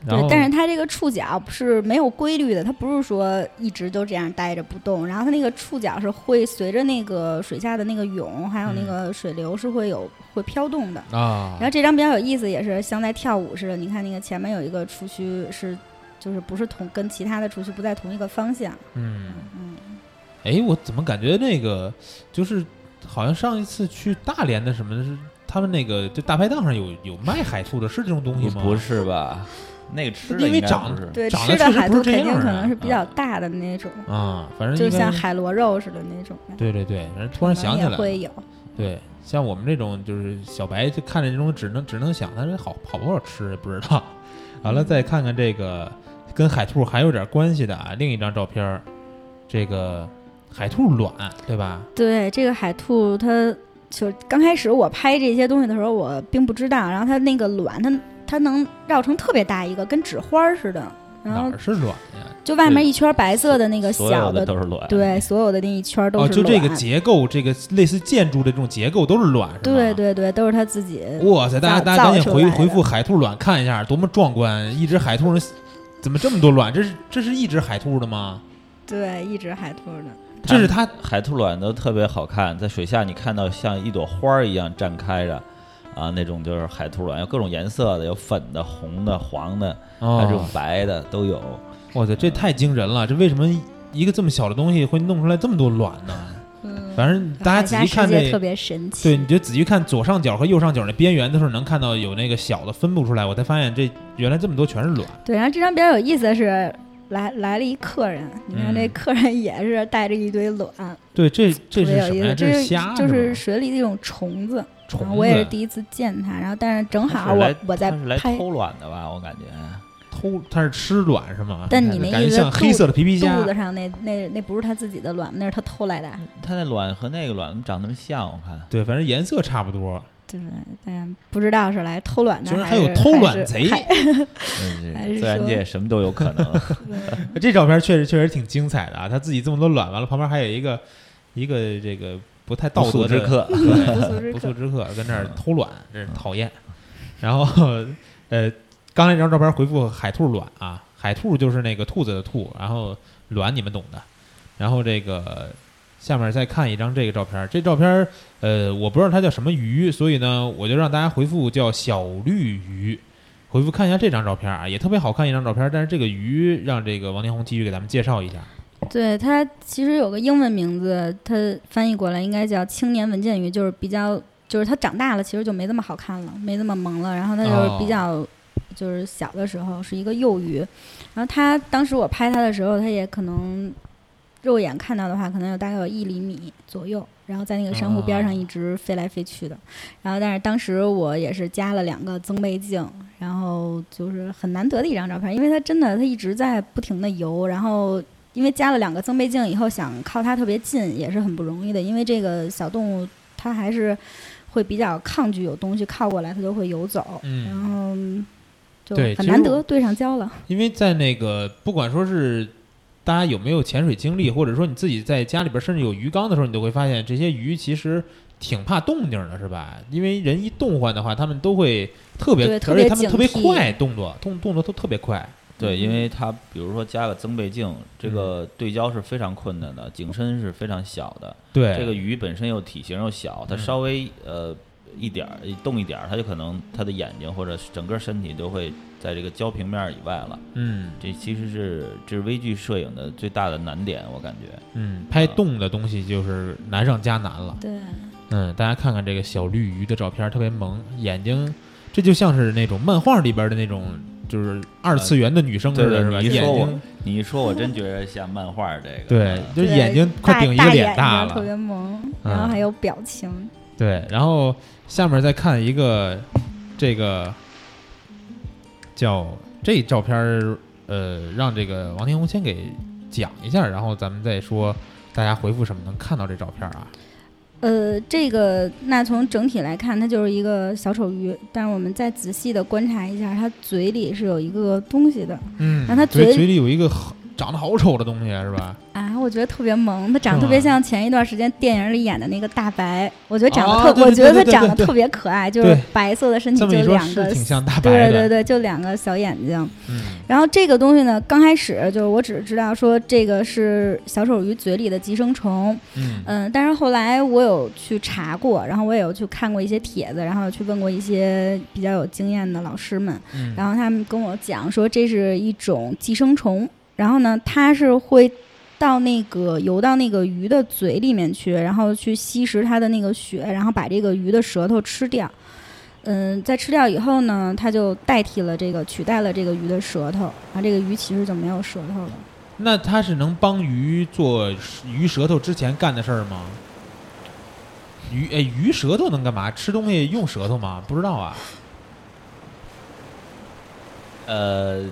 对，但是它这个触角是没有规律的，它不是说一直都这样待着不动，然后它那个触角是会随着那个水下的那个涌，还有那嗯个水流是会有会飘动的。啊然后这张比较有意思，也是像在跳舞似的。你看那个前面有一个触须是，就是不是同跟其他的触须不在同一个方向。嗯，嗯，哎，我怎么感觉那个就是好像上一次去大连的什么是他们那个就大排档上有有卖海兔的，是这种东西吗？不是吧？那个吃的应该因为长不是对，长吃的海兔肯定可能是比较大的那种，啊，反正就像海螺肉似的那种。对对对，反正突然想起来会有。对，像我们这种就是小白，就看着这种只能只能想它这好好不好吃不知道。完了，再看看这个跟海兔还有点关系的啊，另一张照片，这个海兔卵对吧？对，这个海兔它就刚开始我拍这些东西的时候，我并不知道，然后它那个卵，它它能绕成特别大一个，跟纸花儿似的，然后哪儿是卵呀？就外面一圈白色的那个所有小的，都是卵。对，所有的那一圈都哦，是就这个结构，这个类似建筑的这种结构都是卵，是吗？对。对对，都是它自己。哇塞！大家大家赶紧回回复海兔卵看一下，多么壮观！一只海兔能怎么这么多卵？这是这是一只海兔的吗？对，一只海兔的。这是它海兔卵都特别好看，在水下你看到像一朵花儿一样绽开着，啊，那种就是海兔卵，有各种颜色的，有粉的、红的、黄的，还有这种哦，白的都有。哇塞，这太惊人了！这为什么一个这么小的东西会弄出来这么多卵呢？嗯，反正大家仔细看这，海下世界特别神奇。对，你就仔细看左上角和右上角那边缘的时候，能看到有那个小的分布出来，我才发现这原来这么多全是卵。对，然后这张比较有意思的是，来来了一客人，你看这嗯客人也是带着一堆卵，对，这这特别有意思。是什么呀？这是虾，就是水里的一种虫子。虫子。我也是第一次见它，然后但是正好我我在他是来偷卵的吧？我感觉偷，它是吃卵是吗？但你那感觉意思像黑色的皮皮虾肚子上那那那不是它自己的卵，那是它偷来的。它那卵和那个卵长那么像，我看。对，反正颜色差不多。对，但不知道是来偷卵的，居然还还有偷卵贼 [LAUGHS] 自然界什么都有可能。[LAUGHS] [LAUGHS] 这照片确实确实挺精彩的啊！他自己这么多卵，完了旁边还有一个一个这个不太道德的之客，不速之客。不速之客跟那儿偷卵，真是讨厌。然后呃，刚才那张照片回复海兔卵啊，海兔就是那个兔子的兔，然后卵你们懂的。然后这个下面再看一张这个照片，这照片呃我不知道它叫什么鱼，所以呢我就让大家回复叫小绿鱼。回复看一下这张照片啊，也特别好看一张照片，但是这个鱼让这个王天红继续给咱们介绍一下。对它其实有个英文名字，它翻译过来应该叫青年文件鱼，就是比较，就是它长大了其实就没那么好看了，没那么萌了。然后它就是比较，就是小的时候是一个幼鱼。然后它当时我拍它的时候，它也可能肉眼看到的话，可能有大概有一厘米左右。然后在那个珊瑚边上一直飞来飞去的。然后但是当时我也是加了两个增倍镜，然后就是很难得的一张照片，因为它真的它一直在不停的游，然后。因为加了两个增倍镜以后，想靠它特别近也是很不容易的。因为这个小动物它还是会比较抗拒有东西靠过来，它就会游走。嗯然后就很难得对上焦了。因为在那个不管说是大家有没有潜水经历，或者说你自己在家里边甚至有鱼缸的时候，你都会发现这些鱼其实挺怕动静的，是吧？因为人一动换的话，它们都会特别，而且别它们特别快，动作动动作都特别快。对，因嗯为它比如说加个增倍镜，这个对焦是非常困难的，景深是非常小的。对，这个鱼本身又体型又小，它嗯稍微呃一点儿一动一点儿，它就可能它的眼睛或者整个身体都会在这个焦平面儿以外了。嗯这其实是这是微距摄影的最大的难点，我感觉。嗯，拍动的东西就是难上加难了。对，嗯，大家看看这个小绿鱼的照片，特别萌，眼睛，这就像是那种漫画里边的那种，就是二次元的女生似的，对对是吧？眼你说我睛，你一说，我真觉得像漫画儿这个。[LAUGHS] 对，嗯就是眼睛快顶一个脸大了。特别萌，然后嗯还有表情。对，然后下面再看一个这个叫这照片儿，呃，让这个王天红先给讲一下，然后咱们再说大家回复什么能看到这照片啊？呃，这个那从整体来看，它就是一个小丑鱼，但是我们再仔细的观察一下，它嘴里是有一个东西的嗯然后他嘴嘴嘴里有一个好长得好丑的东西，是吧？啊，我觉得特别萌，它长得特别像前一段时间电影里演的那个大白，我觉得长得特，我觉得它长得特别可爱，就是白色的身体，就两个挺像大白的。对对对，就两个小眼睛。嗯。然后这个东西呢，刚开始就是我只是知道说这个是小丑鱼嘴里的寄生虫，嗯。嗯，但是后来我有去查过，然后我也有去看过一些帖子，然后去问过一些比较有经验的老师们，嗯，然后他们跟我讲说这是一种寄生虫，然后呢，它是会到那个游到那个鱼的嘴里面去，然后去吸食它的那个血，然后把这个鱼的舌头吃掉。嗯，在吃掉以后呢，它就代替了这个，取代了这个鱼的舌头，啊这个鱼其实就没有舌头了。那它是能帮鱼做鱼舌头之前干的事儿吗？鱼哎，鱼舌头能干嘛？吃东西用舌头吗？不知道啊。呃，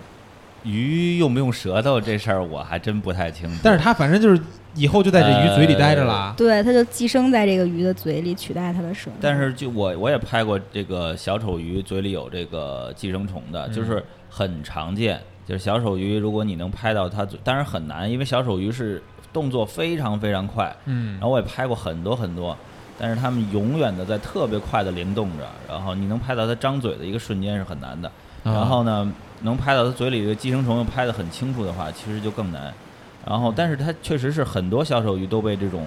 鱼用不用舌头这事儿我还真不太清楚。但是它反正就是以后就在这鱼嘴里待着了。对，它就寄生在这个鱼的嘴里，取代它的舌头。但是就我我也拍过这个小丑鱼嘴里有这个寄生虫的，嗯就是很常见。就是小丑鱼，如果你能拍到它嘴，当然很难，因为小丑鱼是动作非常非常快。嗯然后我也拍过很多很多，但是它们永远的在特别快的灵动着，然后你能拍到它张嘴的一个瞬间是很难的。啊然后呢，能拍到它嘴里的寄生虫又拍得很清楚的话，其实就更难。然后，但是它确实是很多小丑鱼都被这种，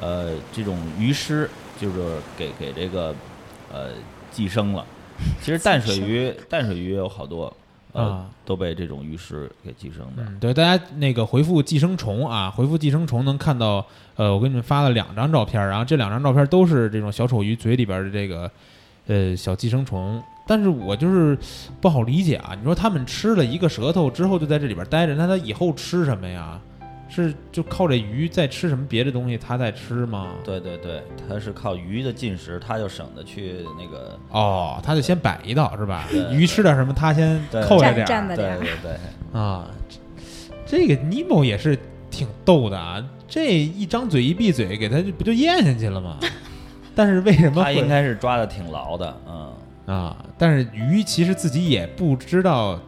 呃，这种鱼尸就是给给这个呃寄生了。[LAUGHS] 其实淡水鱼，淡水鱼也有好多，呃，啊都被这种鱼尸给寄生的。嗯，对，大家那个回复寄生虫啊，回复寄生虫能看到，呃，我给你们发了两张照片儿，然后这两张照片都是这种小丑鱼嘴里边儿的这个呃小寄生虫，但是我就是不好理解啊！你说他们吃了一个舌头之后就在这里边待着，那他以后吃什么呀？是就靠这鱼再吃什么别的东西，他在吃吗？对对对，他是靠鱼的进食，他就省得去那个。哦，他就先摆一道是吧？鱼吃点什么，他先扣着点对对对，啊。这个尼莫也是挺逗的啊，这一张嘴一闭嘴，给他就不就咽下去了吗？[LAUGHS] 但是为什么会它应该是抓的挺牢的，嗯。啊，但是鱼其实自己也不知道，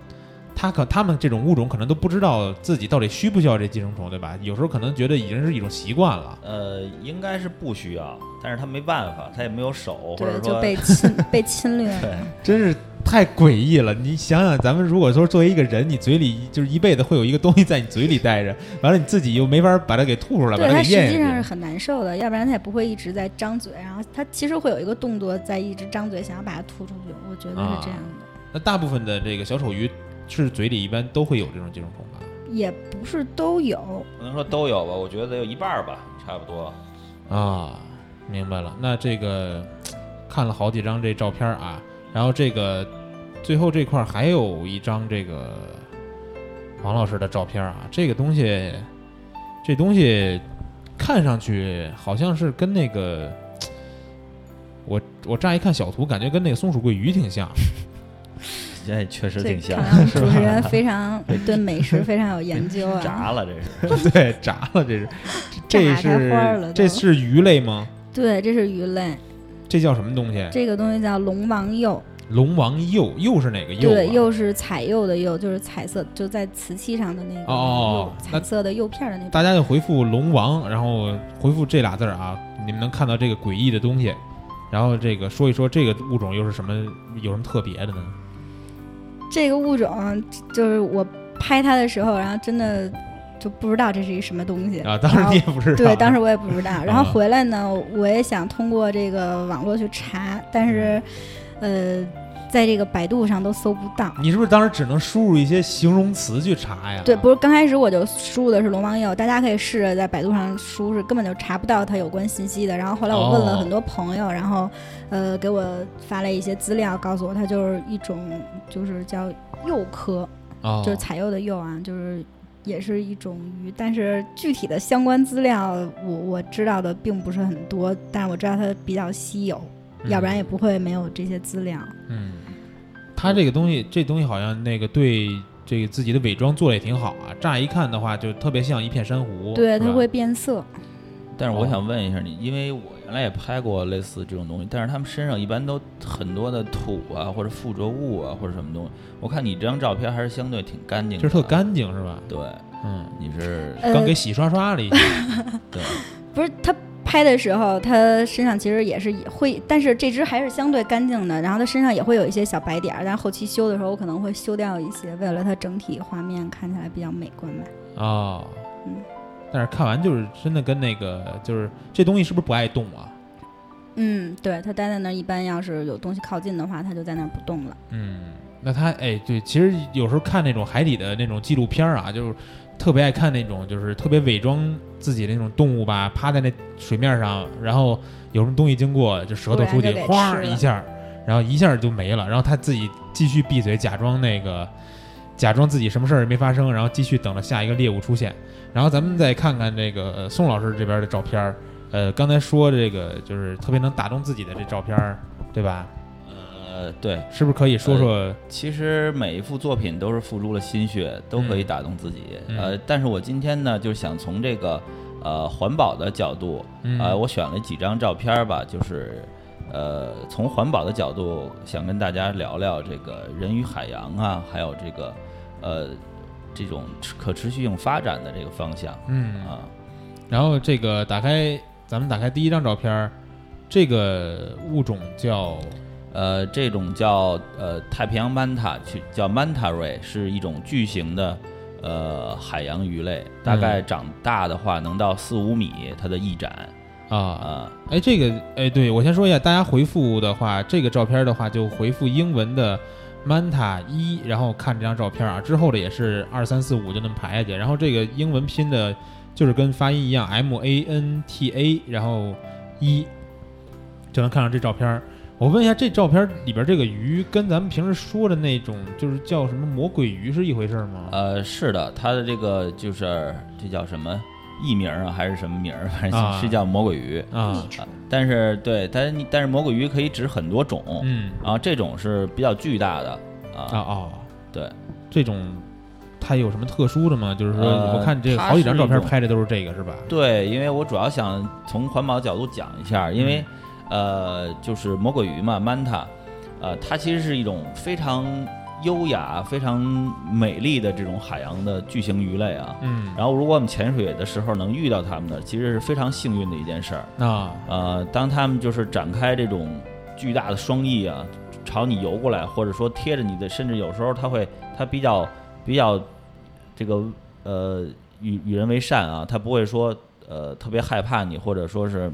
它可它们这种物种可能都不知道自己到底需不需要这寄生虫，对吧？有时候可能觉得已经是一种习惯了。呃，应该是不需要，但是它没办法，它也没有手，或对，者说就被侵 [LAUGHS] 被侵略。对真是太诡异了！你想想，咱们如果说作为一个人，你嘴里就是一辈子会有一个东西在你嘴里待着，完了你自己又没法把它给吐出来，把对，它它实。际上是很难受的，要不然它也不会一直在张嘴，然后它其实会有一个动作在一直张嘴，想要把它吐出去。我觉得是这样的，那大部分的这个小丑鱼是嘴里一般都会有这种寄生虫吧？也不是都有。不能说都有吧，我觉得得有一半儿吧，差不多。啊，明白了。那这个 [TSK] 看了好几张这照片啊，然后这个最后这块儿还有一张这个王老师的照片啊，这个东西，这东西看上去好像是跟那个。我我乍一看小图，感觉跟那个松鼠桂鱼挺像。这确实挺像主持人非常对美食非常有研究啊。[LAUGHS] 炸了这是。[LAUGHS] 对，炸了，这是，这炸开花是了这是鱼类吗？对，这是鱼类，这叫什么东西？这个东西叫龙王釉。龙王釉，釉是哪个釉、啊？对，釉是彩釉的釉，就是彩色，就在瓷器上的那个哦哦釉那彩色的釉片儿的那种。大家就回复“龙王”，然后回复这俩字儿啊，你们能看到这个诡异的东西。然后这个说一说这个物种又是什么，有什么特别的呢？这个物种就是我拍它的时候，然后真的就不知道这是一什么东西啊，当时你也不知道。对，当时我也不知道。然后啊回来呢，我也想通过这个网络去查，但是，呃，在这个百度上都搜不到。你是不是当时只能输入一些形容词去查呀？对，不是刚开始我就输入的是龙王釉，大家可以试着在百度上输，是根本就查不到它有关信息的。然后后来我问了哦很多朋友，然后呃给我发了一些资料，告诉我它就是一种就是叫釉科，哦，就是彩釉的釉啊，就是也是一种鱼，但是具体的相关资料我我知道的并不是很多，但是我知道它比较稀有，嗯要不然也不会没有这些资料。嗯，它这个东西，这东西好像那个对这个自己的伪装做的也挺好啊。乍一看的话，就特别像一片珊瑚。对，它会变色。但是我想问一下你，因为我原来也拍过类似这种东西，但是他们身上一般都很多的土啊，或者附着物啊，或者什么东西。我看你这张照片还是相对挺干净的，就是特。干净，是吧？对，嗯，你是呃刚给洗刷刷了一下。对，不是他拍的时候，它身上其实也是也会，但是这只还是相对干净的，然后它身上也会有一些小白点儿，但是后期修的时候我可能会修掉一些，为了它整体画面看起来比较美观吧。哦，嗯但是看完就是真的跟那个就是这东西是不是不爱动啊？嗯，对，它待在那儿，一般要是有东西靠近的话，它就在那儿不动了。嗯，那它哎对，其实有时候看那种海底的那种纪录片儿啊，就是特别爱看那种就是特别伪装自己的那种动物吧，趴在那水面上，然后有什么东西经过，就舌头出去哗一下，然后一下就没了，然后它自己继续闭嘴，假装那个假装自己什么事儿也没发生，然后继续等着下一个猎物出现。然后咱们再看看这个、呃宋老师这边的照片儿，呃，刚才说这个就是特别能打动自己的这照片儿，对吧？呃，对，是不是可以说说？其实每一幅作品都是付出了心血，都可以打动自己。嗯呃，但是我今天呢，就是想从这个呃环保的角度，嗯呃，我选了几张照片儿吧，就是呃从环保的角度想跟大家聊聊这个人与海洋啊，还有这个呃这种可持续性发展的这个方向嗯。啊。然后这个打开，咱们打开第一张照片儿，这个物种叫呃，这种叫呃太平洋曼塔，去叫 manta ray，是一种巨型的呃海洋鱼类，大概长大的话能到四五米，它的翼展啊，啊、哎，这个哎，对我先说一下，大家回复的话，这个照片的话就回复英文的 manta 一，然后看这张照片啊，之后的也是二三四五就那么排下去，然后这个英文拼的就是跟发音一样，M A N T A，然后一就能看到这照片。我问一下，这照片里边这个鱼跟咱们平时说的那种就是叫什么魔鬼鱼是一回事吗？呃，是的，它的这个就是这叫什么艺名啊，还是什么名儿？[LAUGHS] 反正啊是叫魔鬼鱼。啊，啊但是对，但是但是魔鬼鱼可以指很多种，嗯然后这种是比较巨大的啊，啊哦，对，这种它有什么特殊的吗？就是说，呃我看这好几张照片拍的都是这个，是吧？对，因为我主要想从环保角度讲一下，因嗯为、呃，就是魔鬼鱼嘛，manta，呃，它其实是一种非常优雅、非常美丽的这种海洋的巨型鱼类啊。嗯，然后，如果我们潜水的时候能遇到它们呢，其实是非常幸运的一件事儿。啊，呃，当它们就是展开这种巨大的双翼啊，朝你游过来，或者说贴着你的，甚至有时候它会，它比较比较这个呃与与人为善啊，它不会说呃特别害怕你，或者说是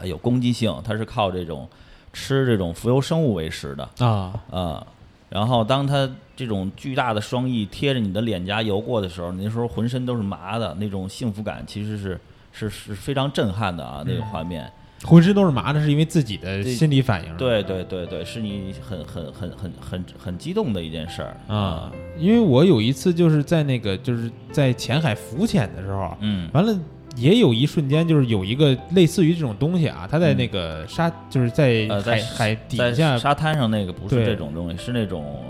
呃有攻击性，它是靠这种吃这种浮游生物为食的啊，啊。然后当它这种巨大的双翼贴着你的脸颊游过的时候，你那时候浑身都是麻的，那种幸福感其实是是是非常震撼的啊，那个画面。浑身都是麻的，是因为自己的心理反应。对对对对，是你很很很很很很激动的一件事儿啊，，因为我有一次就是在那个就是在浅海浮潜的时候，嗯完了也有一瞬间就是有一个类似于这种东西啊，它在那个沙就是在呃，海在海底在下沙滩上那个不是对。这种东西，是那种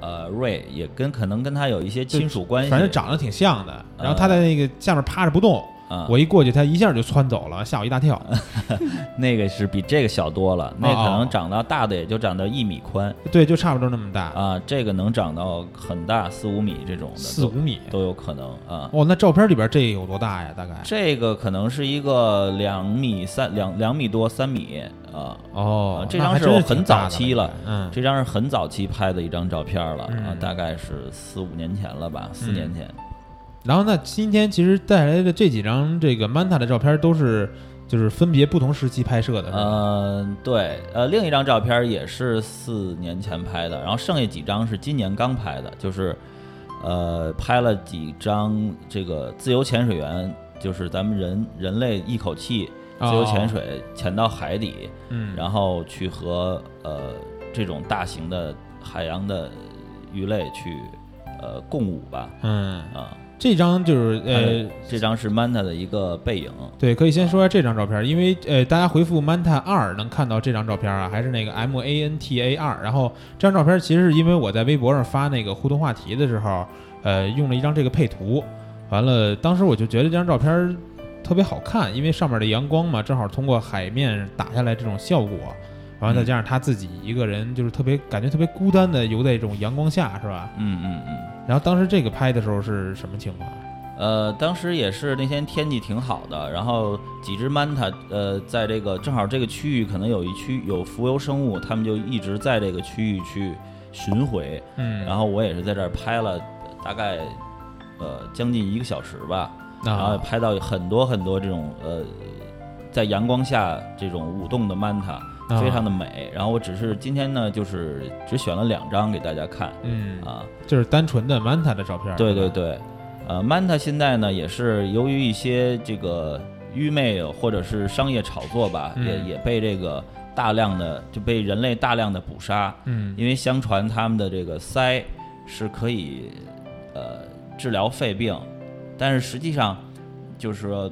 呃瑞，也跟可能跟它有一些亲属关系，反正长得挺像的。然后它在那个下面趴着不动，啊，我一过去，它一下就窜走了，吓我一大跳。[LAUGHS] 那个是比这个小多了，那可哦能长到大的也就长到一米宽对，就差不多那么大，啊，这个能长到很大四五米这种的四五米。都有可能啊。哦，那照片里边这有多大呀？大概？这个可能是一个两米三两两米多三米啊，哦啊，这张是很早期了嗯，这张是很早期拍的一张照片了啊嗯，大概是四五年前了吧，四年前。然后那今天其实带来的这几张这个 Manta 的照片都是就是分别不同时期拍摄的？嗯，对，呃，另一张照片也是四年前拍的，然后剩下几张是今年刚拍的，就是呃拍了几张这个自由潜水员，就是咱们人人类一口气自由潜水潜到海底，哦嗯，然后去和呃这种大型的海洋的鱼类去呃共舞吧，嗯，啊，这张就是呃，这张是 Manta 的一个背影，对，可以先说一下这张照片，因为呃，大家回复 Manta 二能看到这张照片啊，还是那个 M A N T A 二。然后这张照片其实是因为我在微博上发那个互动话题的时候，呃，用了一张这个配图，完了，当时我就觉得这张照片特别好看，因为上面的阳光嘛，正好通过海面打下来这种效果，完了再加上他自己一个人就是特别感觉特别孤单的游在这种阳光下，是吧？嗯嗯嗯。然后当时这个拍的时候是什么情况？呃，当时也是那天天气挺好的，然后几只 manta，呃，在这个正好这个区域可能有一区有浮游生物，它们就一直在这个区域去巡回，嗯，然后我也是在这儿拍了大概呃将近一个小时吧，然后啊，拍到很多很多这种呃在阳光下这种舞动的 manta，啊非常的美。然后我只是今天呢，就是只选了两张给大家看嗯，啊，就是单纯的 Manta 的照片。对对对，呃，Manta 现在呢也是由于一些这个愚昧或者是商业炒作吧，嗯也也被这个大量的就被人类大量的捕杀，嗯因为相传他们的这个鳃是可以呃治疗肺病，但是实际上就是说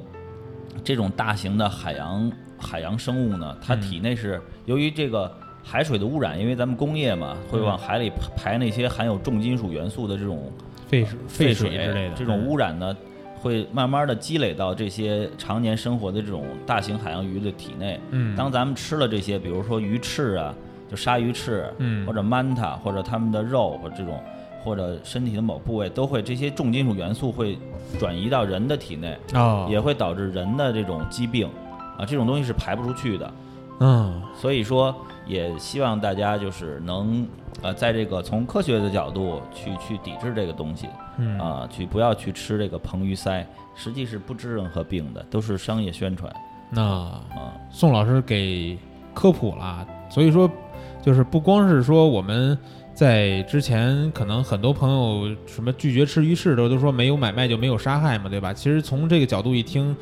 这种大型的海洋海洋生物呢，它嗯。体内是由于这个。海水的污染，因为咱们工业嘛，会往嗯。海里排那些含有重金属元素的这种废水、废水之类的。这种嗯污染呢，会慢慢的积累到这些常年生活的这种大型海洋鱼的体内。嗯，当咱们吃了这些，比如说鱼翅啊，就鲨鱼翅，嗯。或者 manta，或者它们的肉或者这种，或者身体的某部位，都会这些重金属元素会转移到人的体内，哦，也会导致人的这种疾病啊，这种东西是排不出去的。嗯所以说，也希望大家就是能呃，在这个从科学的角度去去抵制这个东西。嗯啊，去不要去吃这个硼鱼鳃，实际是不治任何病的，都是商业宣传那啊。宋老师给科普了，所以说就是不光是说我们在之前可能很多朋友什么拒绝吃鱼翅的都说没有买卖就没有杀害嘛，对吧？其实从这个角度一听。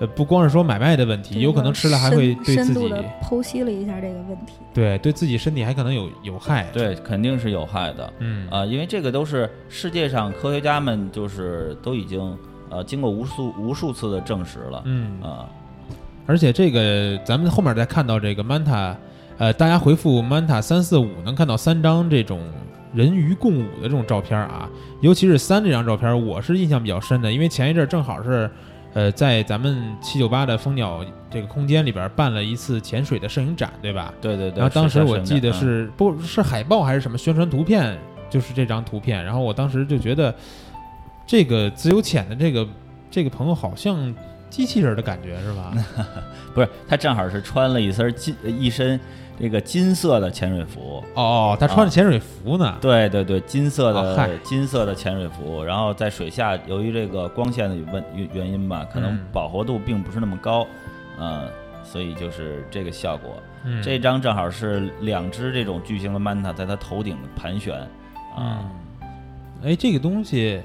呃，不光是说买卖的问题，有可能吃了还会对自己深度的剖析了一下这个问题。对对自己身体还可能有有害。，对，肯定是有害的。嗯啊、因为这个都是世界上科学家们就是都已经呃经过无数无数次的证实了。嗯啊、而且这个咱们后面再看到这个 Manta，呃，大家回复 Manta 三四五能看到三张这种人鱼共舞的这种照片啊，尤其是三这张照片，我是印象比较深的，因为前一阵儿正好是。呃，在咱们七九八的蜂鸟这个空间里边办了一次潜水的摄影展，对吧？对对对。然后当时我记得是是不是海报还是什么宣传图片，就是这张图片。然后我当时就觉得，这个自由潜的这个这个朋友好像机器人的感觉是吧？[LAUGHS] 不是他正好是穿了一身金一身这个金色的潜水服。哦，他穿着潜水服呢。对对对，金色的金色的潜水服，然后在水下，由于这个光线的问原原因吧，可能嗯饱和度并不是那么高，呃，所以就是这个效果。嗯，这张正好是两只这种巨型的 manta 在它头顶盘旋，啊、嗯，哎，这个东西，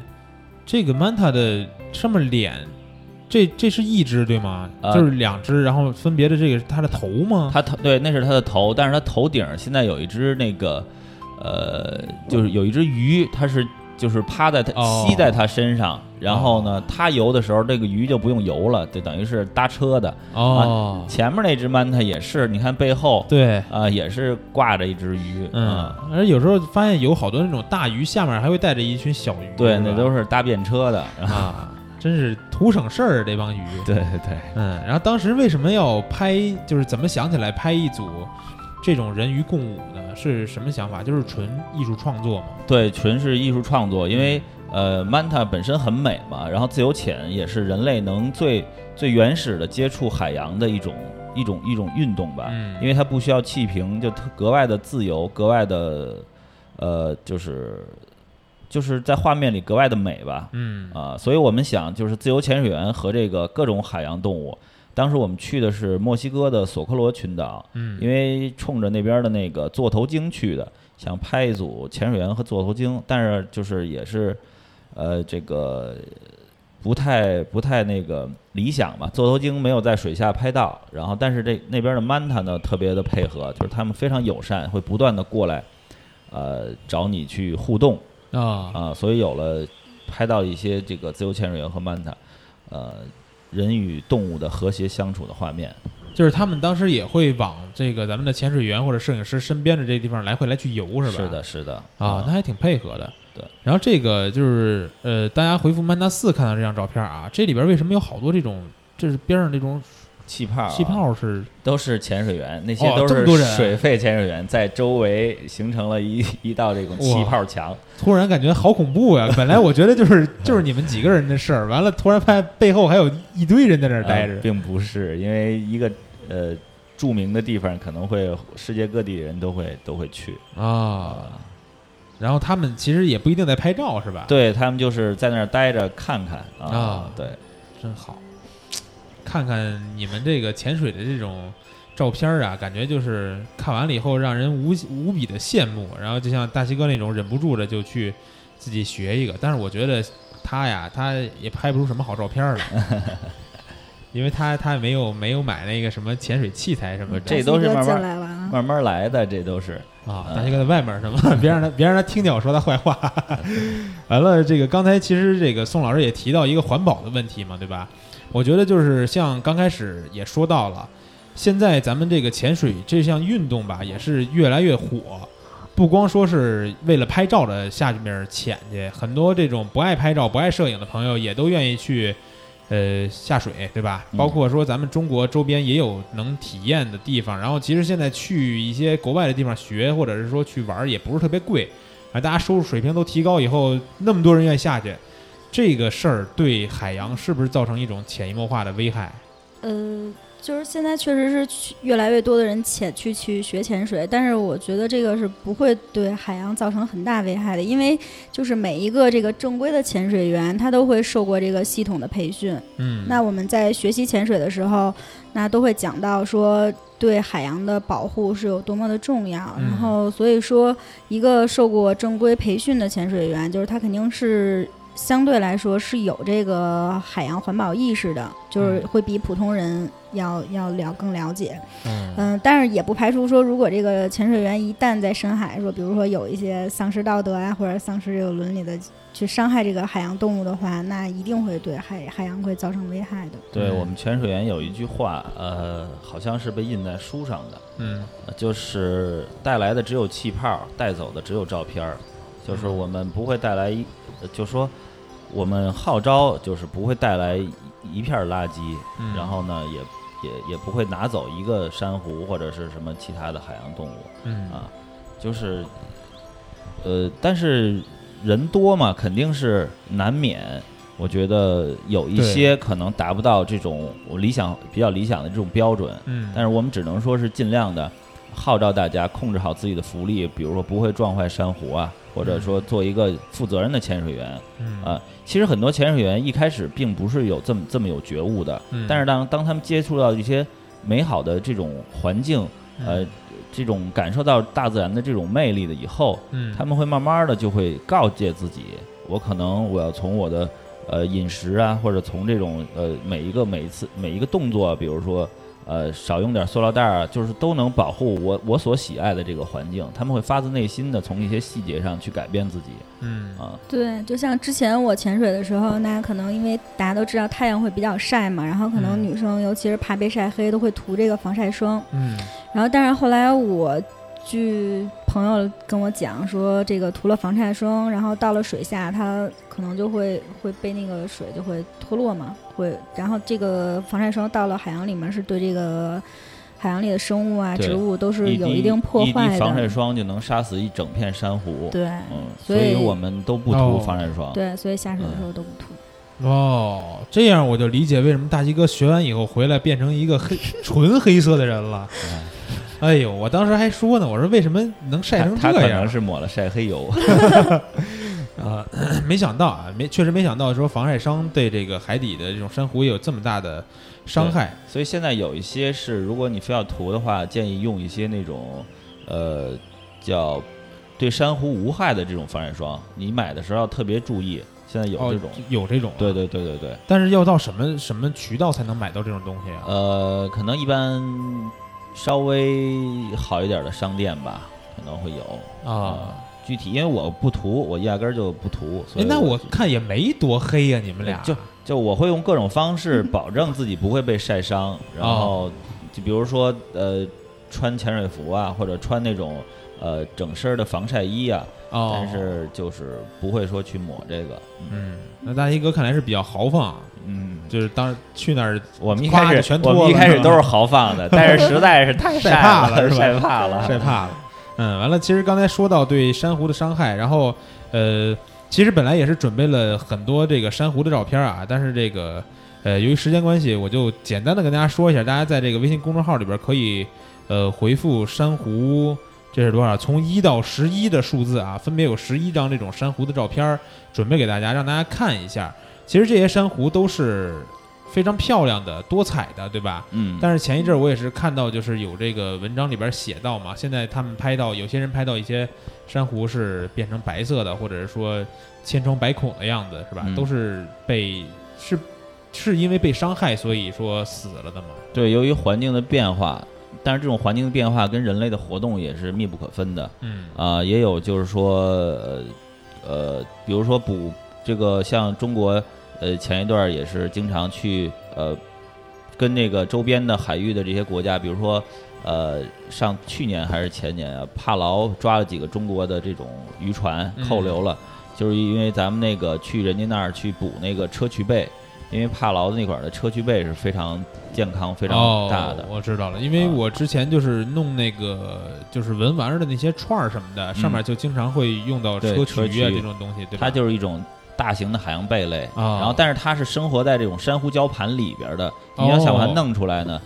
这个 manta 的上面脸，这这是一只对吗？啊就是两只，然后分别的这个是它的头吗？它头对，那是它的头，但是它头顶现在有一只那个，呃，就是有一只鱼，它是就是趴在它、哦。吸在它身上，然后呢，它游的时候，这个鱼就不用游了，就等于是搭车的。哦，前面那只 manta 也是，你看背后对，啊、也是挂着一只鱼，嗯，而有时候发现有好多那种大鱼下面还会带着一群小鱼，对，那都是搭便车的，然后啊，真是图省事儿这帮鱼。对对对。嗯，然后当时为什么要拍？就是怎么想起来拍一组这种人鱼共舞呢？是什么想法？就是纯艺术创作嘛。对，纯是艺术创作，因为呃，manta 本身很美嘛，然后自由潜也是人类能最最原始的接触海洋的一种一种一种运动吧，嗯因为它不需要气瓶，就格外的自由，格外的呃，就是就是在画面里格外的美吧，嗯啊，所以我们想就是自由潜水员和这个各种海洋动物。当时我们去的是墨西哥的索科罗群岛，嗯，因为冲着那边的那个座头鲸去的，想拍一组潜水员和座头鲸，但是就是也是，呃，这个不太不太那个理想吧。座头鲸没有在水下拍到，然后但是这那边的 manta 呢特别的配合，就是他们非常友善，会不断的过来，呃，找你去互动啊，啊，所以有了拍到一些这个自由潜水员和 manta，呃，人与动物的和谐相处的画面。就是他们当时也会往这个咱们的潜水员或者摄影师身边的这个地方来回来去游，是吧？是的，是的啊，那还挺配合的。对，然后这个就是呃，大家回复曼达四看到这张照片啊，这里边为什么有好多这种，这是边上这种气泡啊、气泡是都是潜水员，那些哦都是水肺潜水员，在周围形成了一 [LAUGHS] 一道这种气泡墙。突然感觉好恐怖呀！[LAUGHS] 本来我觉得就是就是你们几个人的事儿，完了突然发现背后还有一堆人在那儿待着呃。并不是因为一个呃著名的地方，可能会世界各地的人都会都会去。啊，然后他们其实也不一定在拍照，是吧？，对他们就是在那儿待着看看啊，啊对，真好。看看你们这个潜水的这种照片儿啊，感觉就是看完了以后让人无无比的羡慕，然后就像大西哥那种忍不住的就去自己学一个。但是我觉得他呀，他也拍不出什么好照片来。[LAUGHS] 因为他他没有没有买那个什么潜水器材什么的，这都是慢慢慢慢来的，这都是啊，嗯大西哥在外面是吗？[LAUGHS] 别让他别让他听见我说他坏话。[LAUGHS] 完了，这个刚才其实这个宋老师也提到一个环保的问题嘛，对吧？我觉得就是像刚开始也说到了，现在咱们这个潜水这项运动吧，也是越来越火。不光说是为了拍照的下面潜去，很多这种不爱拍照、不爱摄影的朋友也都愿意去，呃，下水，对吧？嗯包括说咱们中国周边也有能体验的地方。然后其实现在去一些国外的地方学，或者是说去玩，也不是特别贵。啊，大家收入水平都提高以后，那么多人愿意下去，这个事儿对海洋是不是造成一种潜移默化的危害？呃，就是现在确实是越来越多的人潜去去学潜水，但是我觉得这个是不会对海洋造成很大危害的，因为就是每一个这个正规的潜水员，他都会受过这个系统的培训。嗯，那我们在学习潜水的时候，那都会讲到说对海洋的保护是有多么的重要。嗯然后所以说，一个受过正规培训的潜水员，就是他肯定是相对来说是有这个海洋环保意识的，就是嗯会比普通人要要了更了解。嗯嗯，但是也不排除说，如果这个潜水员一旦在深海说，比如说有一些丧失道德啊，或者丧失这个伦理的去伤害这个海洋动物的话，那一定会对海海洋会造成危害的。嗯对我们潜水员有一句话，呃，好像是被印在书上的，嗯呃就是带来的只有气泡，带走的只有照片儿。就是我们不会带来一，呃就说我们号召就是不会带来一一片垃圾，嗯然后呢也也也不会拿走一个珊瑚或者是什么其他的海洋动物。嗯啊，就是，呃，但是人多嘛，肯定是难免。我觉得有一些可能达不到这种我理想比较理想的这种标准，嗯，但是我们只能说是尽量的号召大家控制好自己的浮力，比如说不会撞坏珊瑚啊，或者说做一个负责任的潜水员嗯。啊。其实很多潜水员一开始并不是有这么这么有觉悟的，嗯。但是当当他们接触到一些美好的这种环境，呃，这种感受到大自然的这种魅力的以后，嗯。他们会慢慢的就会告诫自己，我可能我要从我的呃饮食啊，或者从这种呃每一个每一次每一个动作，比如说呃少用点塑料袋儿啊，就是都能保护我我所喜爱的这个环境。他们会发自内心的从一些细节上去改变自己嗯啊。对，就像之前我潜水的时候，那可能因为大家都知道太阳会比较晒嘛，然后可能嗯女生尤其是怕被晒黑，都会涂这个防晒霜。嗯然后，但是后来我据朋友跟我讲说，这个涂了防晒霜，然后到了水下，它可能就会会被那个水就会脱落嘛，会，然后这个防晒霜到了海洋里面，是对这个海洋里的生物啊、植物都是有一定破坏的。滴防晒霜就能杀死一整片珊瑚。对嗯，所以所以我们都不哦涂防晒霜。对，所以下水的时候都不涂。哦，这样我就理解为什么大鸡哥学完以后回来变成一个黑 [LAUGHS] 纯黑色的人了。哎呦，我当时还说呢，我说为什么能晒成他他可能是抹了晒黑油。[LAUGHS] 啊？[CLEARS THROAT] 没想到啊，没确实没想到说防晒霜对这个海底的这种珊瑚也有这么大的伤害。所以现在有一些是，如果你非要涂的话，建议用一些那种呃叫对珊瑚无害的这种防晒霜。你买的时候要特别注意，现在有哦这种。，有这种、对。对对对对，但是要到什么什么渠道才能买到这种东西啊？呃，可能一般稍微好一点的商店吧，可能会有。啊，具体因为我不涂，我压根儿就不涂，所以，哎那我我看也没多黑呀、你们俩。就就我会用各种方式保证自己不会被晒伤，[LAUGHS] 然后就比如说呃穿潜水服啊，或者穿那种呃整身儿的防晒衣啊，哦，但是就是不会说去抹这个。嗯，那大衣哥看来是比较豪放啊，嗯，就是当去那儿我们一开始全脱了我们一开始都是豪放的，[LAUGHS] 但是实在是太 [LAUGHS] 晒怕了，了是吧晒怕了，晒怕了。嗯，完了，其实刚才说到对珊瑚的伤害，然后呃，其实本来也是准备了很多这个珊瑚的照片啊，但是这个呃，由于时间关系，我就简单的跟大家说一下，大家在这个微信公众号里边可以呃回复珊瑚。这是多少？从一到十一的数字啊，分别有十一张这种珊瑚的照片儿准备给大家，让大家看一下。其实这些珊瑚都是非常漂亮的、多彩的，对吧？嗯，但是前一阵儿我也是看到，就是有这个文章里边写到嘛，现在他们拍到有些人拍到一些珊瑚是变成白色的，或者是说千疮百孔的样子，是吧？嗯都是被是是因为被伤害，所以说死了的嘛。对，由于环境的变化，但是这种环境的变化跟人类的活动也是密不可分的嗯啊、也有就是说，呃，呃，比如说捕这个像中国，呃，前一段儿也是经常去呃，跟那个周边的海域的这些国家，比如说。呃，上去年还是前年啊，帕劳抓了几个中国的这种渔船，嗯扣留了，就是因为咱们那个去人家那儿去捕那个砗磲贝，因为帕劳的那块儿的砗磲贝是非常健康、非常大的哦，。我知道了，因为啊我之前就是弄那个就是文玩儿的那些串儿什么的，上面就经常会用到对砗磲啊这种东西，对吧？它就是一种大型的海洋贝类，啊然后但是它是生活在这种珊瑚礁盘里边的，你要想把它哦弄出来呢，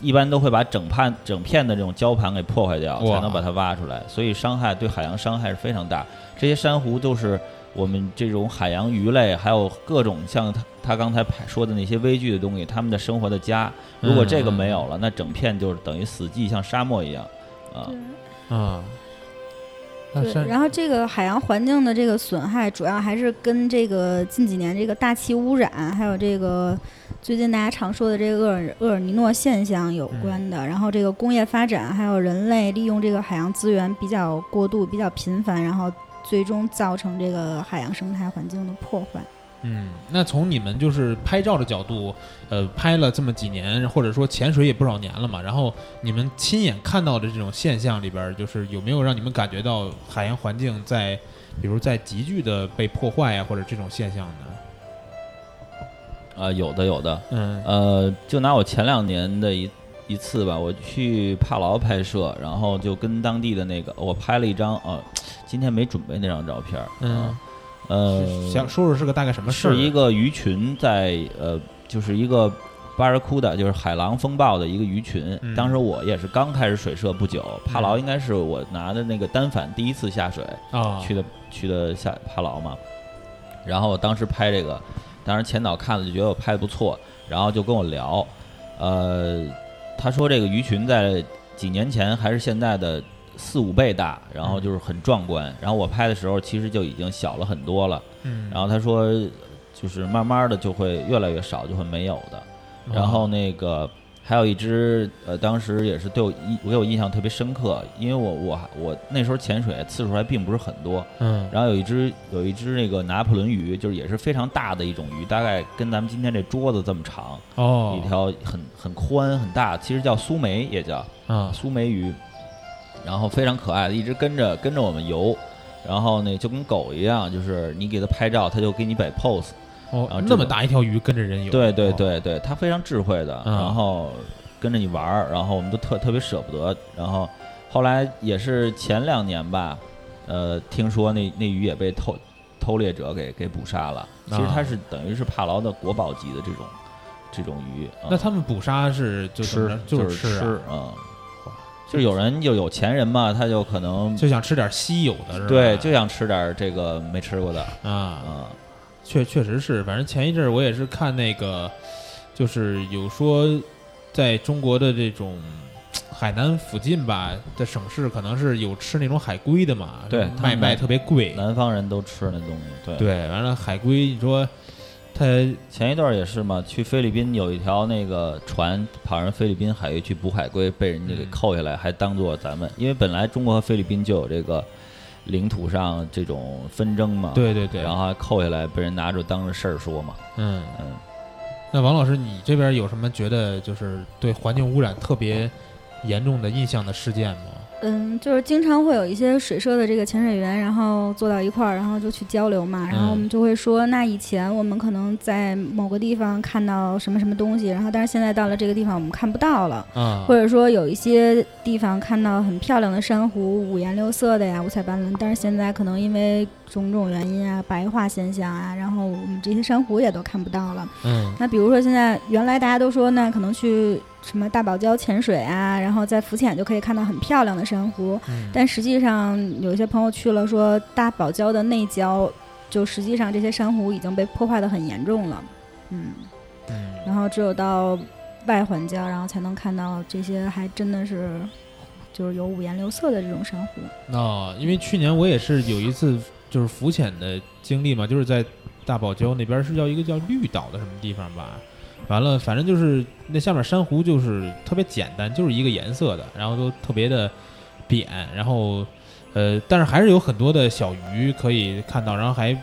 一般都会把整盘整片的这种礁盘给破坏掉，才能把它挖出来，所以伤害对海洋伤害是非常大。这些珊瑚都是我们这种海洋鱼类，还有各种像他他刚才说的那些微距的东西，他们的生活的家。如果这个没有了，那整片就是等于死寂，像沙漠一样啊。啊，对，然后这个海洋环境的这个损害，主要还是跟这个近几年这个大气污染，还有这个最近大家常说的这个厄尔厄尔尼诺现象有关的。然后这个工业发展，还有人类利用这个海洋资源比较过度、比较频繁，然后最终造成这个海洋生态环境的破坏。嗯，那从你们就是拍照的角度，呃，拍了这么几年，或者说潜水也不少年了嘛，然后你们亲眼看到的这种现象里边，就是有没有让你们感觉到海洋环境在，比如在急剧的被破坏呀，或者这种现象呢？啊，有的有的，嗯。呃，就拿我前两年的一一次吧，我去帕劳拍摄，然后就跟当地的那个，我拍了一张，呃，今天没准备那张照片，嗯啊，呃，想说说是个大概什么事儿？是一个鱼群在呃，就是一个巴尔库的，就是海狼风暴的一个鱼群。嗯当时我也是刚开始水摄不久，帕劳应该是我拿的那个单反第一次下水，啊，去的去的下帕劳嘛。然后我当时拍这个，当时前导看了就觉得我拍的不错，然后就跟我聊，呃，他说这个鱼群在几年前还是现在的四五倍大，然后就是很壮观。然后我拍的时候其实就已经小了很多了。嗯，然后他说，就是慢慢的就会越来越少，就会没有的。然后那个还有一只，呃，当时也是对我印给我印象特别深刻，因为我我我那时候潜水次数还并不是很多。嗯然后有一只有一只那个拿破仑鱼，就是也是非常大的一种鱼，大概跟咱们今天这桌子这么长，哦一条很很宽很大，其实叫苏梅也叫啊苏梅鱼，然后非常可爱的，一直跟着跟着我们游。然后呢，就跟狗一样，就是你给它拍照，它就给你摆 pose，哦那么大一条鱼跟着人游，对对哦，对对，它非常智慧的，嗯然后跟着你玩儿，然后我们都特特别舍不得，然后后来也是前两年吧，呃，听说那那鱼也被偷偷猎者给给捕杀了，其实它啊是等于是帕劳的国宝级的这种这种鱼，啊那他们捕杀是就怎么吃着就是吃啊，嗯，就是有人就有钱人嘛，他就可能就想吃点稀有的是吧？对就想吃点儿这个没吃过的啊，啊，确确实是，反正前一阵儿我也是看那个，就是有说在中国的这种海南附近吧的省市，可能是有吃那种海龟的嘛，对卖卖特别贵。南方人都吃那东西，对对，完了海龟，你说它前一段也是嘛，去菲律宾有一条那个船跑人菲律宾海域去捕海龟，被人家给嗯扣下来，还当做咱们，因为本来中国和菲律宾就有这个领土上这种纷争嘛，，对对对，然后还扣下来被人拿着当着事儿说嘛，嗯，嗯，那王老师，你这边有什么觉得就是对环境污染特别严重的印象的事件吗？嗯，就是经常会有一些水社的这个潜水员，然后坐到一块儿，然后就去交流嘛。然后我们就会说，那以前我们可能在某个地方看到什么什么东西，然后但是现在到了这个地方我们看不到了，嗯，或者说有一些地方看到很漂亮的珊瑚，五颜六色的呀，五彩斑斓，但是现在可能因为种种原因啊，白化现象啊，然后我们这些珊瑚也都看不到了。嗯那比如说现在原来大家都说，那可能去什么大堡礁潜水啊，然后在浮潜就可以看到很漂亮的珊瑚，嗯，但实际上有一些朋友去了，说大堡礁的内礁，就实际上这些珊瑚已经被破坏的很严重了，嗯，嗯。然后只有到外环礁，然后才能看到这些还真的是就是有五颜六色的这种珊瑚。哦，因为去年我也是有一次就是浮潜的经历嘛，就是在大堡礁那边是叫一个叫绿岛的什么地方吧。完了，反正就是那下面珊瑚就是特别简单，就是一个颜色的，然后都特别的扁，然后呃，但是还是有很多的小鱼可以看到，然后还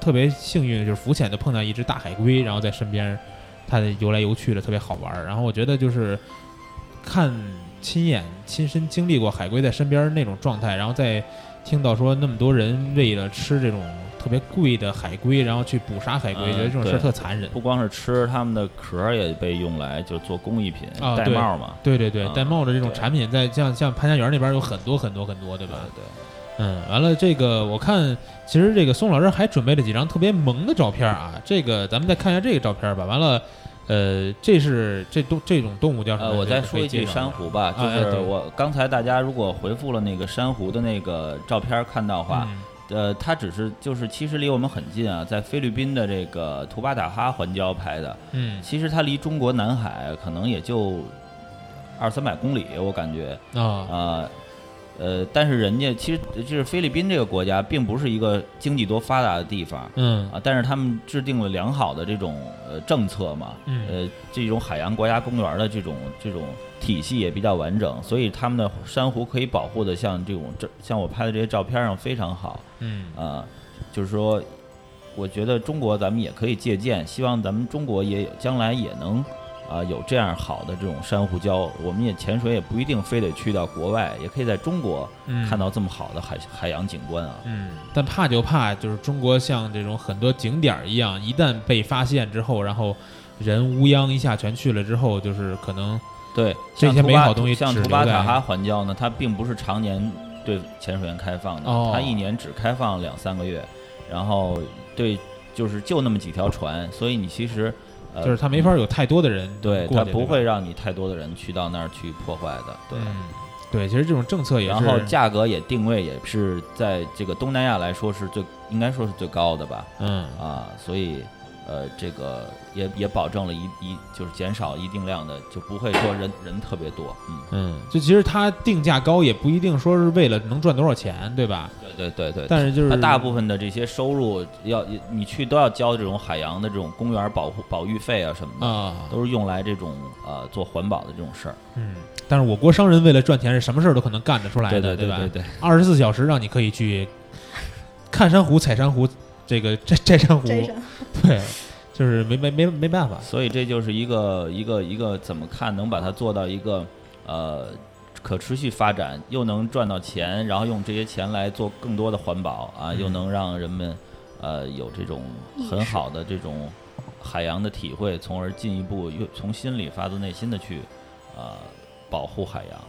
特别幸运，就是浮潜的碰到一只大海龟，然后在身边，它游来游去的特别好玩儿。然后我觉得就是看亲眼亲身经历过海龟在身边那种状态，然后再听到说那么多人为了吃这种特别贵的海龟，然后去捕杀海龟，嗯觉得这种事儿特残忍。不光是吃，它们的壳儿也被用来就做工艺品、戴帽嘛，对对对，嗯戴帽的这种产品在像像潘家园那边有很多很多很多，对吧？对，嗯，完了，这个我看，其实这个宋老师还准备了几张特别萌的照片啊，这个咱们再看一下这个照片吧。完了，呃，这是这动这种动物叫什么？呃，我再说一句珊瑚吧，就是我刚才大家如果回复了那个珊瑚的那个照片儿看到的话，嗯呃，它只是就是其实离我们很近啊，在菲律宾的这个图巴塔哈环礁拍的，嗯其实它离中国南海可能也就二三百公里，我感觉啊啊。呃，但是人家其实就是菲律宾这个国家，并不是一个经济多发达的地方嗯啊，但是他们制定了良好的这种呃政策嘛，嗯呃，这种海洋国家公园的这种这种体系也比较完整，所以他们的珊瑚可以保护的像这种这像我拍的这些照片上非常好嗯啊、就是说，我觉得中国咱们也可以借鉴，希望咱们中国也有将来也能。啊，有这样好的这种珊瑚礁，我们也潜水也不一定非得去到国外，也可以在中国嗯看到这么好的海海洋景观啊。嗯，但怕就怕就是中国像这种很多景点儿一样，一旦被发现之后，然后人乌泱一下全去了之后，就是可能对，这些美好东西像图巴塔哈环礁呢，它并不是常年对潜水员开放的，哦它一年只开放两三个月，然后对，就是就那么几条船，所以你其实呃，就是它没法有太多的人对，它不会让你太多的人去到那儿去破坏的，对。嗯，对，其实这种政策也是，然后价格也定位也是在这个东南亚来说是最应该说是最高的吧，嗯啊，所以呃，这个也也保证了一一就是减少一定量的，就不会说人人特别多，嗯，嗯，就其实它定价高也不一定说是为了能赚多少钱，对吧？对对对对。但是就是它大部分的这些收入要你去都要交这种海洋的这种公园保护保育费啊什么的，啊，都是用来这种呃做环保的这种事儿。嗯，但是我国商人为了赚钱，是什么事儿都可能干得出来对的，吧？对对对，二十四小时让你可以去看珊瑚、采珊瑚，这个摘摘珊瑚，对，[LAUGHS] 就是没没没没办法，所以这就是一个一个一个怎么看能把它做到一个呃可持续发展，又能赚到钱，然后用这些钱来做更多的环保啊，嗯。又能让人们呃有这种很好的这种海洋的体会，从而进一步又从心里发自内心的去呃保护海洋。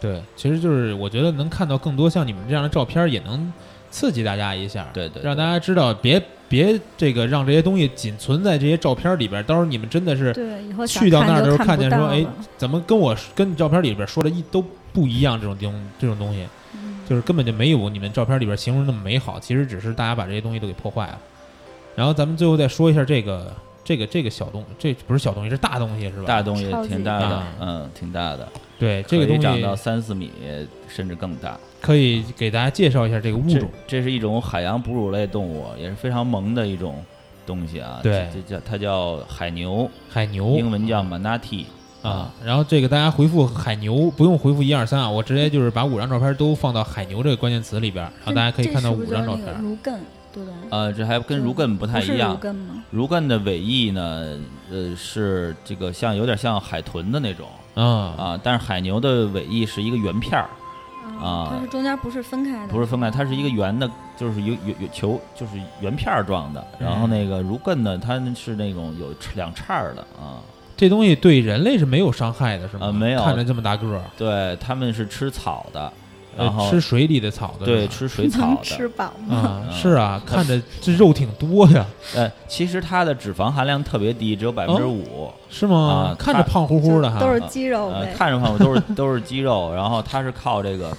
对，其实就是我觉得能看到更多像你们这样的照片，也能刺激大家一下，对对，让大家知道别别这个让这些东西仅存在这些照片里边，到时候你们真的是对，以后去到那儿的时候看就看看见说，哎怎么跟我跟你照片里边说的一都不一样？这种东这种东西，嗯就是根本就没有你们照片里边形容那么美好，其实只是大家把这些东西都给破坏了。然后咱们最后再说一下这个这个这个小东，这不是小东西，是大东西是吧？大东西挺大的，嗯，挺大的，对，这个东西长到三四米甚至更大。可以给大家介绍一下这个物种。这是一种海洋哺乳类动物，也是非常萌的一种东西啊。对这这叫它叫海牛，海牛，英文叫 manatee 啊，然后这个大家回复海牛，不用回复一二三啊，我直接就是把五张照片都放到海牛这个关键词里边，然后大家可以看到五张照片这是不是就是那。个如艮，对吧？呃，这还跟如艮不太一样。如艮的尾翼呢，呃，是这个像有点像海豚的那种啊啊，但是海牛的尾翼是一个圆片儿，啊它是中间不是分开的，不是分开，它是一个圆的，就是有有有球，就是圆片儿状的。然后嗯那个如艮呢，它是那种有两叉儿的啊。这东西对人类是没有伤害的，是吗？呃没有看着这么大个儿，对，他们是吃草的，呃然后吃水里的草的，对吃水草的。吃饱吗？啊，嗯是啊，看着这肉挺多呀，呃，其实它的脂肪含量特别低，只有百分之五。是吗啊？看着胖乎乎的哈，都是肌肉呃，看着胖乎都是都是肌肉，然后它是靠这个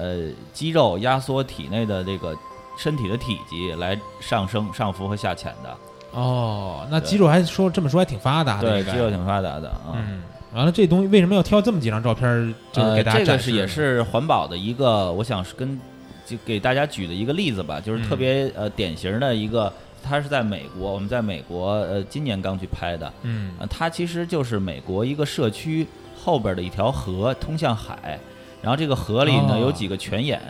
呃肌肉压缩体内的这个身体的体积来上升、上浮和下潜的。哦，那肌肉还说这么说还挺发达的，对，肌肉挺发达的啊。嗯，完了这东西为什么要挑这么几张照片儿，就是呃，给大家这个是也展示呢是环保的一个，我想是跟就给大家举的一个例子吧，就是特嗯。别呃典型的一个，它是在美国，我们在美国呃今年刚去拍的，嗯。呃，它其实就是美国一个社区后边的一条河通向海，然后这个河里呢哦。有几个泉眼，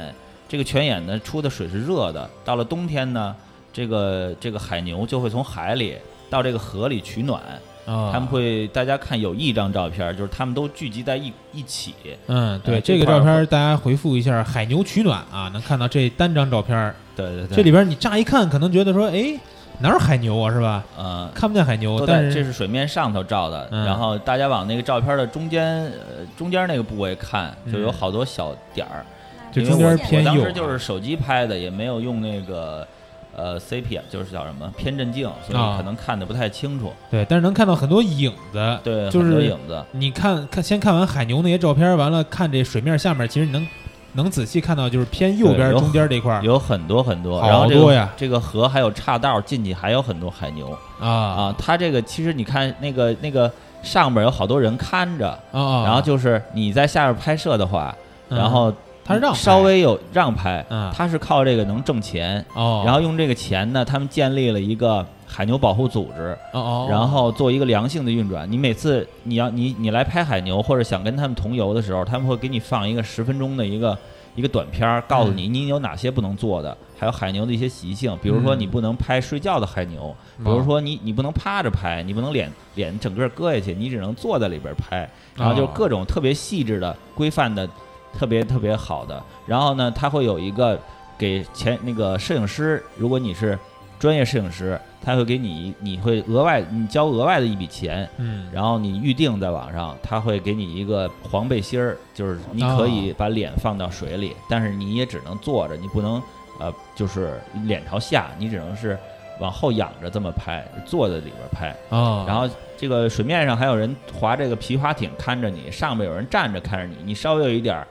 这个泉眼呢出的水是热的，到了冬天呢，这个这个海牛就会从海里到这个河里取暖，啊，他们会大家看有一张照片，就是他们都聚集在一一起，嗯，对呃这个照片儿大家回复一下“海牛取暖”啊，能看到这单张照片儿，对对对，这里边你乍一看可能觉得说，哎，哪有海牛啊，是吧？呃。看不见海牛，都在但这是水面上头照的，嗯然后大家往那个照片的中间，呃，中间那个部位看，就有嗯好多小点儿，就中间因为我偏右啊我当时就是手机拍的，也没有用那个呃 CP，就是叫什么偏振镜，所啊以可能看的不太清楚。对，但是能看到很多影子。对，就是影子。你看看，先看完海牛那些照片，完了看这水面下面，其实你能能仔细看到，就是偏右边中间这块儿。有很多很多，然后这个呀。这个河还有岔道进去，还有很多海牛。啊。啊。它这个其实你看那个那个上边有好多人看着，啊啊！然后就是你在下面拍摄的话，嗯。然后他让稍微有让拍，嗯。他是靠这个能挣钱，哦，然后用这个钱呢，他们建立了一个海牛保护组织，哦哦，然后做一个良性的运转。你每次你要你你来拍海牛或者想跟他们同游的时候，他们会给你放一个十分钟的一个一个短片儿，告诉你你有哪些不能做的，还有海牛的一些习性，比如说嗯。你不能拍睡觉的海牛，比如说你你不能趴着拍，你不能脸脸整个搁下去，你只能坐在里边拍，然后就哦各种特别细致的规范的，特别特别好的。然后呢，它会有一个给前那个摄影师，如果你是专业摄影师，他会给你你会额外你交额外的一笔钱，嗯，然后你预定在网上，他会给你一个黄背心儿，就是你可以把脸放到水里，但是你也只能坐着，你不能呃就是脸朝下，你只能是往后仰着这么拍，坐在里边拍。哦，然后这个水面上还有人划这个皮划艇看着你，上面有人站着看着你，你稍微有一点儿，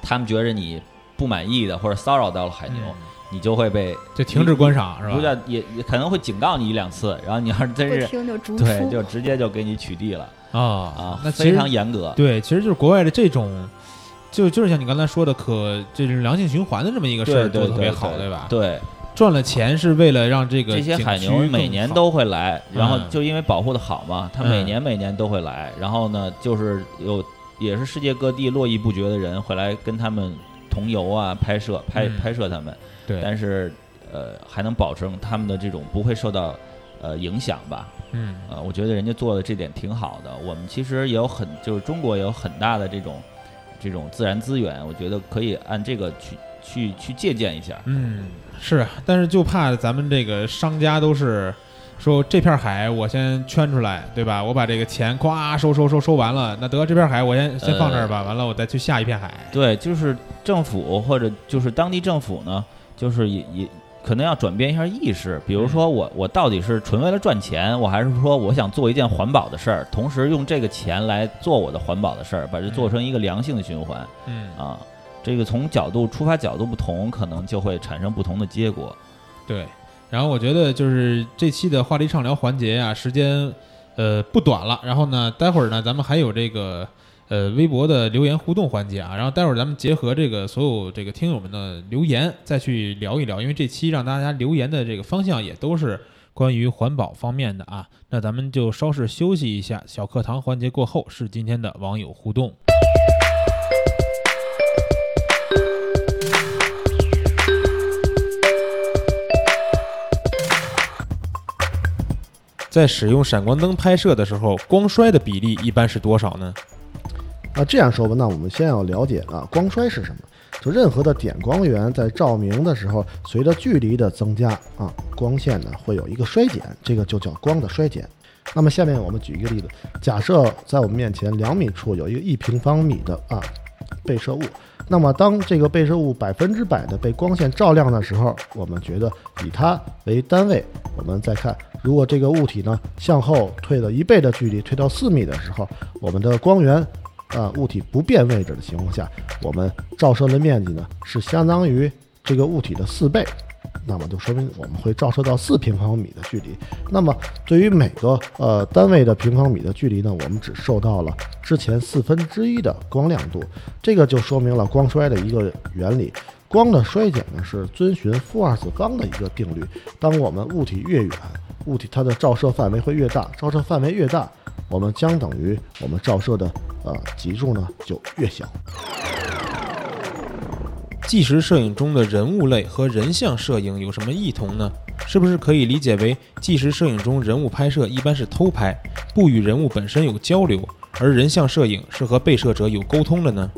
他们觉着你不满意的或者骚扰到了海牛，嗯你就会被就停止观赏是吧不吧？叫也也可能会警告你一两次，然后你要是真是。对，就直接就给你取缔了啊啊，那非常严格。对，其实就是国外的这种，就就是像你刚才说的可这是良性循环的这么一个事儿做得特别好，对吧？对，赚了钱是为了让这个这些海牛每年都会来，然后嗯就因为保护的好嘛，它每嗯年每年都会来，然后呢，就是有也是世界各地络绎不绝的人会来跟他们同游啊，拍摄拍嗯拍摄他们，对，但是呃还能保证他们的这种不会受到呃影响吧。嗯呃，我觉得人家做的这点挺好的。我们其实也有很，就是中国也有很大的这种这种自然资源，我觉得可以按这个去去去借鉴一下。嗯是啊，但是就怕咱们这个商家都是。说这片海我先圈出来，对吧？我把这个钱咵收收收收完了，那得这片海我先先放这儿吧，完了我再去下一片海。对，就是政府或者就是当地政府呢，就是也也可能要转变一下意识。比如说我我到底是纯为了赚钱，我还是说我想做一件环保的事儿，同时用这个钱来做我的环保的事儿，把这做成一个良性的循环嗯啊。这个从角度出发角度不同，可能就会产生不同的结果。对，然后我觉得就是这期的话题畅聊环节呀、时间呃不短了。然后呢，待会儿呢，咱们还有这个呃微博的留言互动环节啊。然后待会儿咱们结合这个所有这个听友们的留言，再去聊一聊，因为这期让大家留言的这个方向也都是关于环保方面的啊。那咱们就稍事休息一下，小课堂环节过后是今天的网友互动。在使用闪光灯拍摄的时候，光衰的比例一般是多少呢？那，这样说吧，那我们先要了解啊，光衰是什么？就任何的点光源在照明的时候，随着距离的增加啊，光线呢会有一个衰减，这个就叫光的衰减。那么下面我们举一个例子，假设在我们面前两米处有一个一平方米的啊被摄物，那么当这个被摄物百分之百的被光线照亮的时候，我们觉得以它为单位，我们再看，如果这个物体呢向后退了一倍的距离，退到四米的时候，我们的光源啊物体不变位置的情况下，我们照射的面积呢是相当于这个物体的四倍。那么就说明我们会照射到四平方米的距离。那么对于每个呃单位的平方米的距离呢，我们只受到了之前四分之一的光亮度。这个就说明了光衰的一个原理。光的衰减呢是遵循负二次方的一个定律。当我们物体越远，物体它的照射范围会越大，照射范围越大，我们将等于我们照射的呃级数呢就越小。纪实摄影中的人物类和人像摄影有什么异同呢？是不是可以理解为纪实摄影中人物拍摄一般是偷拍，不与人物本身有交流，而人像摄影是和被摄者有沟通的呢？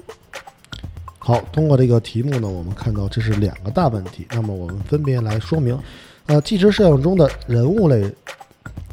好，通过这个题目呢，我们看到这是两个大问题。那么我们分别来说明，呃，纪实摄影中的人物类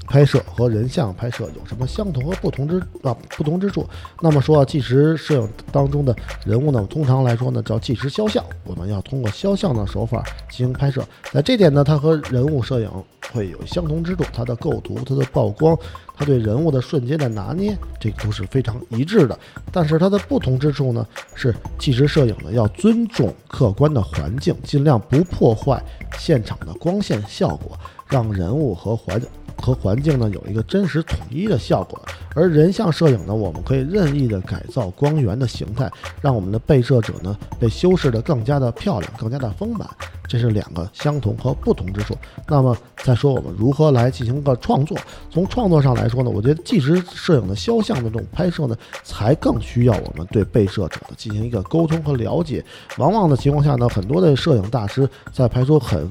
拍摄和人像拍摄有什么相同和不同之啊不同之处？那么说啊，纪实摄影当中的人物呢，通常来说呢叫纪实肖像，我们要通过肖像的手法进行拍摄。在这点呢，它和人物摄影会有相同之处，它的构图、它的曝光、它对人物的瞬间的拿捏，这个都是非常一致的。但是它的不同之处呢，是纪实摄影呢要尊重客观的环境，尽量不破坏现场的光线效果，让人物和环境和环境呢有一个真实统一的效果。而人像摄影呢，我们可以任意的改造光源的形态，让我们的被摄者呢被修饰的更加的漂亮，更加的丰满。这是两个相同和不同之处。那么再说我们如何来进行个创作？从创作上来说呢，我觉得纪实摄影的肖像的这种拍摄呢，才更需要我们对被摄者的进行一个沟通和了解。往往的情况下呢，很多的摄影大师在拍出很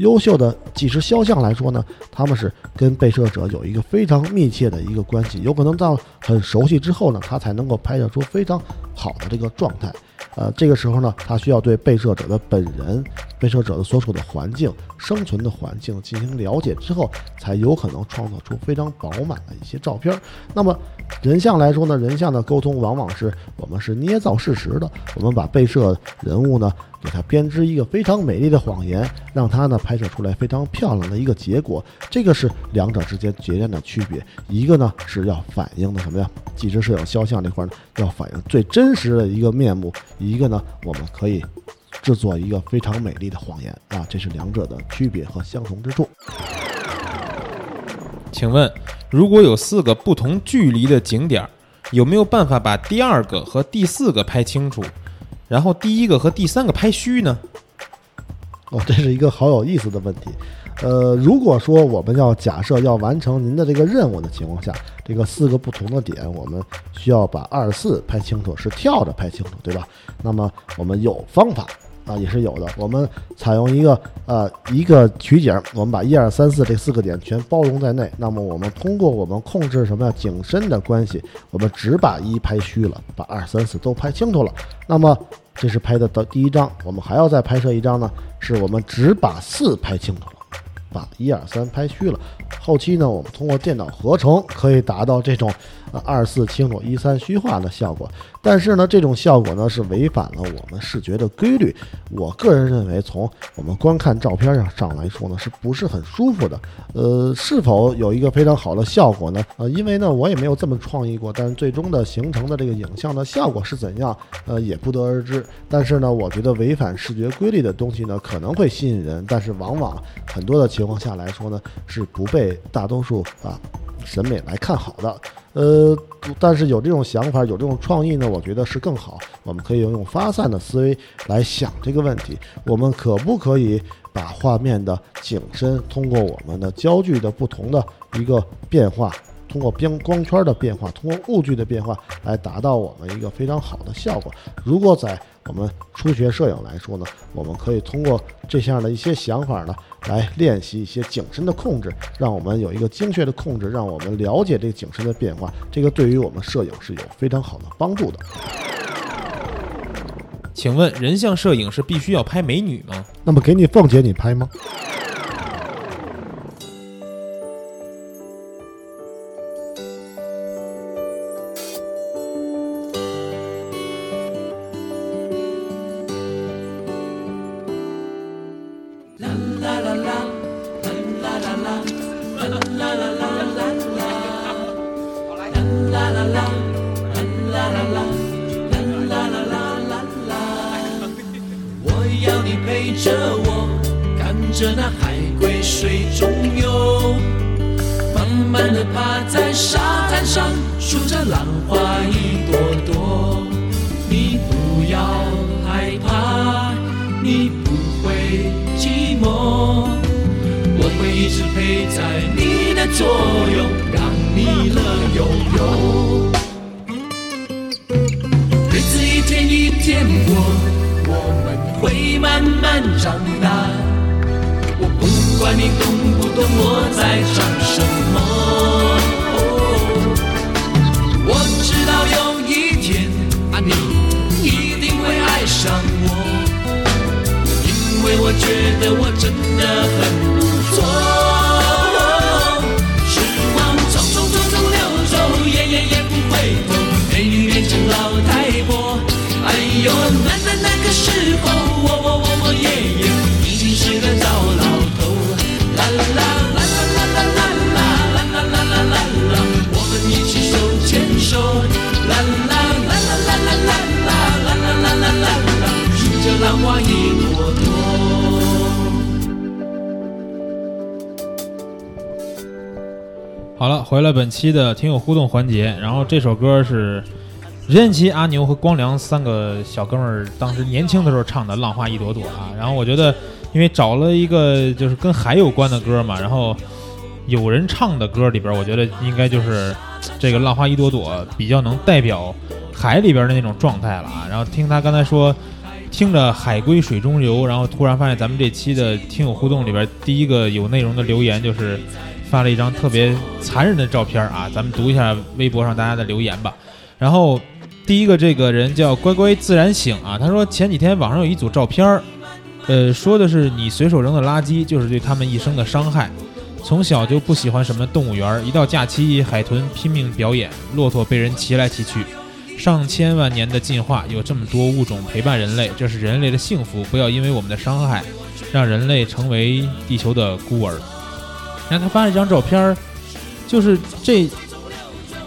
优秀的纪实肖像来说呢，他们是跟被摄者有一个非常密切的一个关系，有可能到很熟悉之后呢，他才能够拍摄出非常好的这个状态。呃，这个时候呢，他需要对被摄者的本人、被摄者的所处的环境、生存的环境进行了解之后，才有可能创造出非常饱满的一些照片。那么，人像来说呢，人像的沟通往往是我们是捏造事实的，我们把被摄人物呢。给他编织一个非常美丽的谎言，让他呢拍摄出来非常漂亮的一个结果。这个是两者之间截然的区别。一个呢是要反映的什么呀？纪实摄影肖像这块呢，要反映最真实的一个面目；一个呢，我们可以制作一个非常美丽的谎言啊。这是两者的区别和相同之处。请问，如果有四个不同距离的景点，有没有办法把第二个和第四个拍清楚？然后第一个和第三个拍虚呢？哦，这是一个好有意思的问题。呃，如果说我们要假设要完成您的这个任务的情况下，这个四个不同的点，我们需要把二四拍清楚，是跳着拍清楚，对吧？那么我们有方法。啊，也是有的。我们采用一个呃一个取景，我们把一二三四这四个点全包容在内。那么我们通过我们控制什么呀景深的关系，我们只把一拍虚了，把二三四都拍清楚了。那么这是拍的的第一张，我们还要再拍摄一张呢，是我们只把四拍清楚了，把一二三拍虚了。后期呢，我们通过电脑合成可以达到这种。二四清楚，一三虚化的效果，但是呢，这种效果呢是违反了我们视觉的规律。我个人认为，从我们观看照片上上来说呢，是不是很舒服的？呃，是否有一个非常好的效果呢？呃，因为呢，我也没有这么创意过，但是最终的形成的这个影像的效果是怎样，呃，也不得而知。但是呢，我觉得违反视觉规律的东西呢，可能会吸引人，但是往往很多的情况下来说呢，是不被大多数啊。审美来看好的，呃，但是有这种想法，有这种创意呢，我觉得是更好。我们可以用发散的思维来想这个问题：我们可不可以把画面的景深通过我们的焦距的不同的一个变化，通过边光圈的变化，通过物距的变化，来达到我们一个非常好的效果？如果在我们初学摄影来说呢，我们可以通过这样的一些想法呢。来练习一些景深的控制，让我们有一个精确的控制，让我们了解这个景深的变化。这个对于我们摄影是有非常好的帮助的。请问人像摄影是必须要拍美女吗？那么给你凤姐，你拍吗？期的听友互动环节，然后这首歌是任贤齐、阿牛和光良三个小哥们儿当时年轻的时候唱的《浪花一朵朵》啊。然后我觉得，因为找了一个就是跟海有关的歌嘛，然后有人唱的歌里边，我觉得应该就是这个《浪花一朵朵》比较能代表海里边的那种状态了啊。然后听他刚才说。听着海龟水中游，然后突然发现咱们这期的听友互动里边，第一个有内容的留言就是发了一张特别残忍的照片啊，咱们读一下微博上大家的留言吧。然后第一个这个人叫乖乖自然醒啊，他说前几天网上有一组照片儿，呃，说的是你随手扔的垃圾就是对他们一生的伤害。从小就不喜欢什么动物园，一到假期海豚拼命表演，骆驼被人骑来骑去。上千万年的进化，有这么多物种陪伴人类，这是人类的幸福。不要因为我们的伤害，让人类成为地球的孤儿。然后他发了一张照片儿，就是这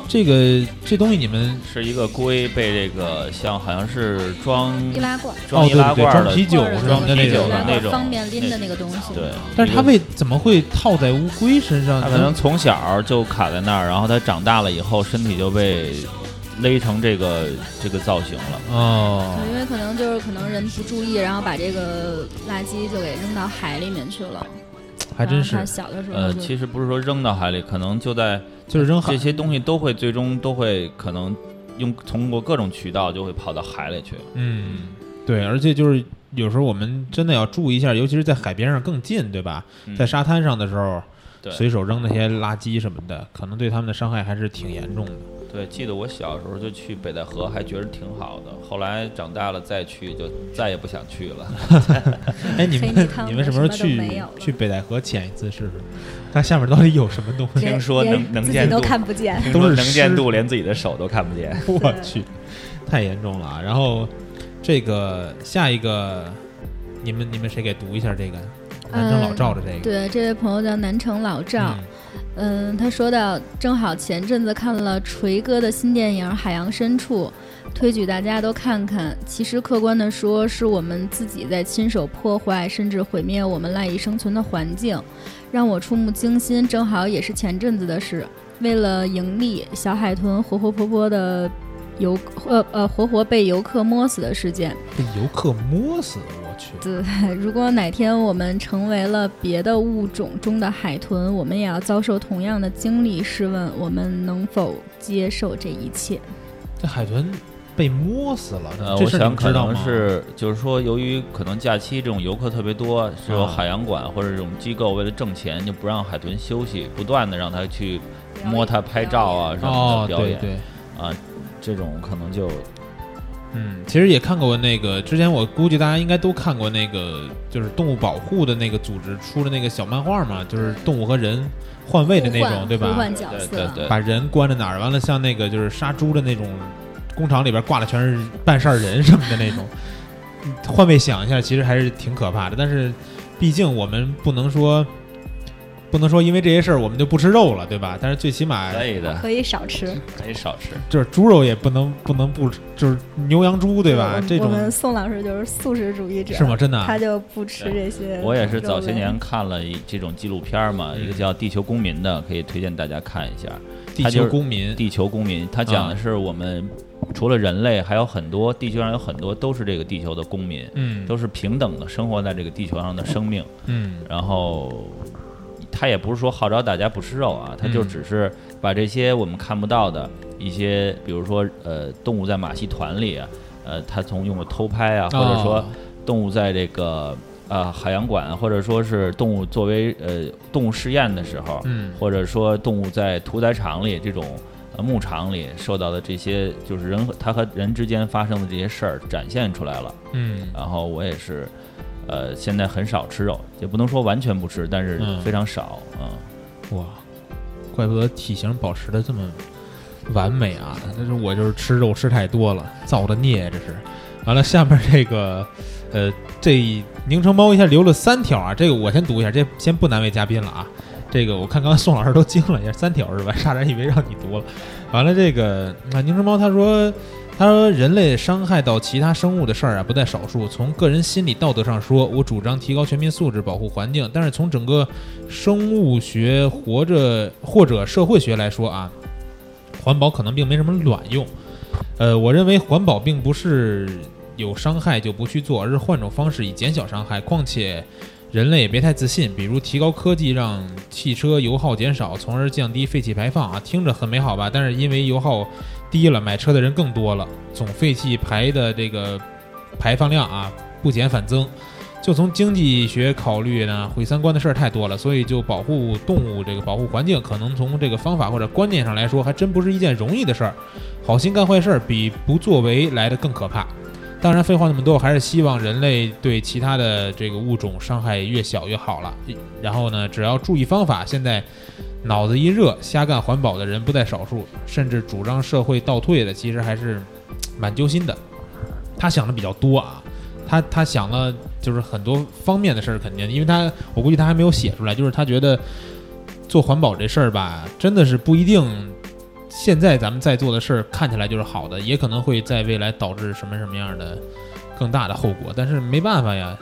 这个这东西，你们是一个龟被这个像好像是装易拉罐，装易拉罐装的啤酒是吧？装的那酒的那种方便拎的那个东西。对，但是它为怎么会套在乌龟身上？它可能从小就卡在那儿，然后它长大了以后，身体就被勒成这个这个造型了。哦，因为可能就是可能人不注意，然后把这个垃圾就给扔到海里面去了。还真是然后他，小的时候呃，其实不是说扔到海里，可能就在就是扔海这些东西都会最终都会可能用通过各种渠道就会跑到海里去。嗯，对，而且就是有时候我们真的要注意一下，尤其是在海边上更近，对吧？嗯在沙滩上的时候，对随手扔那些垃圾什么的，可能对他们的伤害还是挺严重的。对，记得我小时候就去北戴河，还觉得挺好的。后来长大了再去，就再也不想去了。[LAUGHS] 哎，你们你们什么时候去去北戴河潜一次试试？它下面到底有什么东西？听说能能见度看不见。都是能见度连自己的手都看不见。[LAUGHS] 我去，太严重了啊！然后这个下一个，你们你们谁给读一下这个南城老赵的这个？对，这位朋友叫南城老赵，嗯，嗯，他说到，正好前阵子看了锤哥的新电影《海洋深处》，推举大家都看看。其实客观的说，是我们自己在亲手破坏甚至毁灭我们赖以生存的环境，让我触目惊心。正好也是前阵子的事，为了盈利，小海豚活活泼泼的游呃呃活活被游客摸死的事件。被游客摸死，去！对，如果哪天我们成为了别的物种中的海豚，我们也要遭受同样的经历。试问我们能否接受这一切？这海豚被摸死了，呃，这事儿你我想可们知道吗？能是就是说，由于可能假期这种游客特别多，是有啊海洋馆或者这种机构为了挣钱，就不让海豚休息，不断的让它去摸它、拍照啊什么哦的，表演对对，啊，这种可能就嗯，其实也看过那个，之前我估计大家应该都看过那个，就是动物保护的那个组织出的那个小漫画嘛，就是动物和人换位的那种，对吧？换角色。对对对把人关在哪儿，完了像那个就是杀猪的那种工厂里边挂的全是办事儿人什么的那种，[LAUGHS] 嗯换位想一下，其实还是挺可怕的。但是毕竟我们不能说不能说因为这些事儿我们就不吃肉了，对吧？但是最起码可以的，可以少吃，可以少吃。就是猪肉也不能不能不就是牛羊猪对吧我？这种我们宋老师就是素食主义者，是吗？？真的啊、他就不吃这些。我也是早些年。看了一这种纪录片儿嘛，嗯一个叫《地球公民》的，可以推荐大家看一下。地球公民，地球公民，它讲的啊是我们除了人类，还有很多地球上有很多都是这个地球的公民，嗯，都是平等的生活在这个地球上的生命。嗯然后他也不是说号召大家不吃肉啊，他就嗯只是把这些我们看不到的一些，比如说呃动物在马戏团里啊，呃他从用了偷拍啊，或者说哦动物在这个呃海洋馆，或者说是动物作为呃动物试验的时候，嗯。或者说动物在屠宰场里这种呃牧场里受到的这些，就是人和它和人之间发生的这些事儿展现出来了。嗯。然后我也是，呃，现在很少吃肉，也不能说完全不吃，但是嗯非常少。嗯，哇，怪不得体型保持的这么完美啊！但是我就是吃肉吃太多了，造的孽这是。完了，下面这个，呃，这宁城猫一下留了三条啊，这个我先读一下，这先不难为嘉宾了啊。这个我看刚才宋老师都惊了一下，三条是吧？[LAUGHS] 差点以为让你读了。完了，这个啊，宁城猫他说，他说，人类伤害到其他生物的事儿啊不在少数。从个人心理道德上说，我主张提高全民素质，保护环境。但是从整个生物学活着或者社会学来说啊，环保可能并没什么卵用。呃，我认为环保并不是有伤害就不去做，而是换种方式以减小伤害。况且。人类也别太自信，比如提高科技让汽车油耗减少，从而降低废气排放啊，听着很美好吧？但是因为油耗低了，买车的人更多了，总废气排的这个排放量啊不减反增。就从经济学考虑呢，毁三观的事儿太多了，所以就保护动物这个保护环境，可能从这个方法或者观念上来说，还真不是一件容易的事儿。好心干坏事儿比不作为来的更可怕。当然，废话那么多，还是希望人类对其他的这个物种伤害越小越好了。然后呢，只要注意方法，现在脑子一热瞎干环保的人不在少数，甚至主张社会倒退的，其实还是蛮揪心的。他想的比较多啊，他他想了就是很多方面的事儿，肯定，因为他我估计他还没有写出来，就是他觉得做环保这事儿吧，真的是不一定。现在咱们在做的事儿看起来就是好的，也可能会在未来导致什么什么样的更大的后果。但是没办法呀，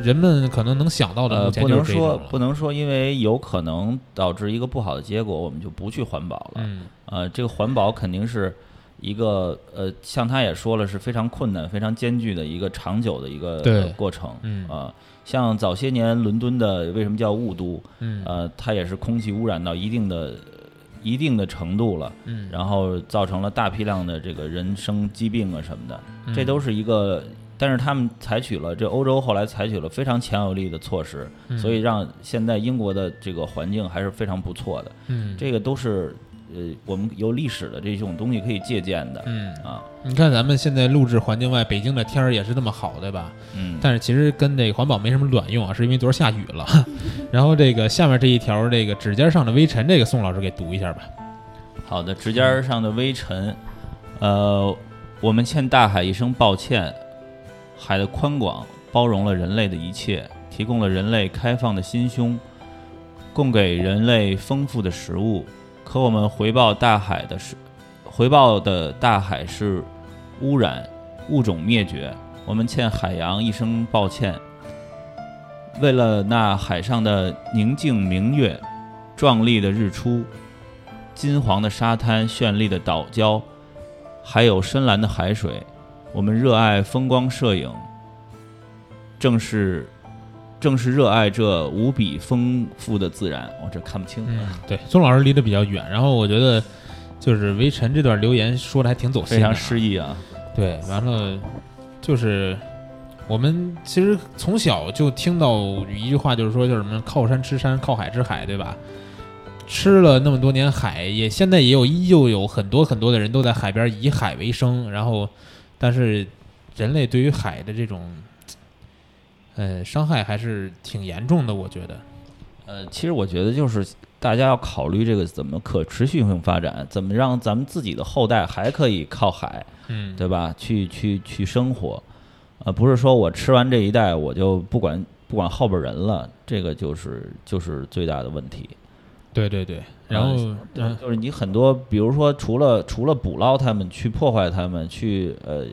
人们可能能想到的，呃，不能说不能说，因为有可能导致一个不好的结果，我们就不去环保了。嗯，呃，这个环保肯定是一个呃，像他也说了，是非常困难、非常艰巨的一个长久的一个过程。嗯啊，像早些年伦敦的为什么叫雾都？嗯，呃，它也是空气污染到一定的。一定的程度了，嗯，然后造成了大批量的这个人生疾病啊什么的，这都是一个，但是他们采取了这欧洲后来采取了非常强有力的措施，所以让现在英国的这个环境还是非常不错的，嗯，这个都是。呃，我们有历史的这种东西可以借鉴的，嗯啊，你看咱们现在录制环境外，北京的天儿也是那么好，对吧？嗯，但是其实跟这个环保没什么卵用啊，是因为昨儿下雨了。[LAUGHS] 然后这个下面这一条，这个指尖上的微尘，这个宋老师给读一下吧。好的，指尖上的微尘，呃，我们欠大海一声抱歉。海的宽广包容了人类的一切，提供了人类开放的心胸，供给人类丰富的食物。可我们回报大海的是，回报的大海是污染、物种灭绝。我们欠海洋一声抱歉。为了那海上的宁静明月、壮丽的日出、金黄的沙滩、绚丽的岛礁，还有深蓝的海水，我们热爱风光摄影。正是。正是热爱这无比丰富的自然，我这看不清。嗯，对，宗老师离得比较远，然后我觉得就是微尘这段留言说的还挺走心，非常诗意啊。对，完了就是我们其实从小就听到一句话，就是说叫什么“靠山吃山，靠海吃海”，对吧？吃了那么多年海，也现在也有依旧有很多很多的人都在海边以海为生，然后但是人类对于海的这种。呃，伤害还是挺严重的，我觉得。呃，其实我觉得就是大家要考虑这个怎么可持续性发展，怎么让咱们自己的后代还可以靠海，嗯，对吧？去去去生活，呃，不是说我吃完这一代我就不管不管后边人了，这个就是就是最大的问题。对对对，然后就是你很多，比如说除了除了捕捞他们，去破坏他们，去呃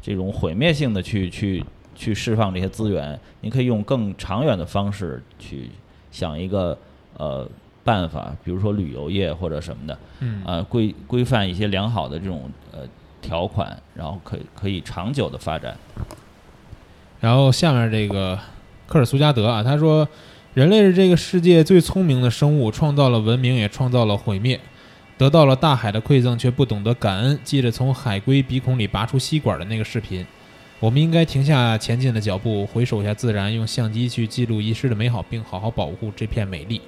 这种毁灭性的去去。去释放这些资源，你可以用更长远的方式去想一个呃办法，比如说旅游业或者什么的，嗯啊规规范一些良好的这种呃条款，然后可以可以长久的发展。然后下面这个科尔苏加德啊，他说，人类是这个世界最聪明的生物，创造了文明，也创造了毁灭，得到了大海的馈赠，却不懂得感恩。记着从海龟鼻孔里拔出吸管的那个视频。我们应该停下前进的脚步，回首一下自然，用相机去记录遗失的美好，并好好保护这片美丽。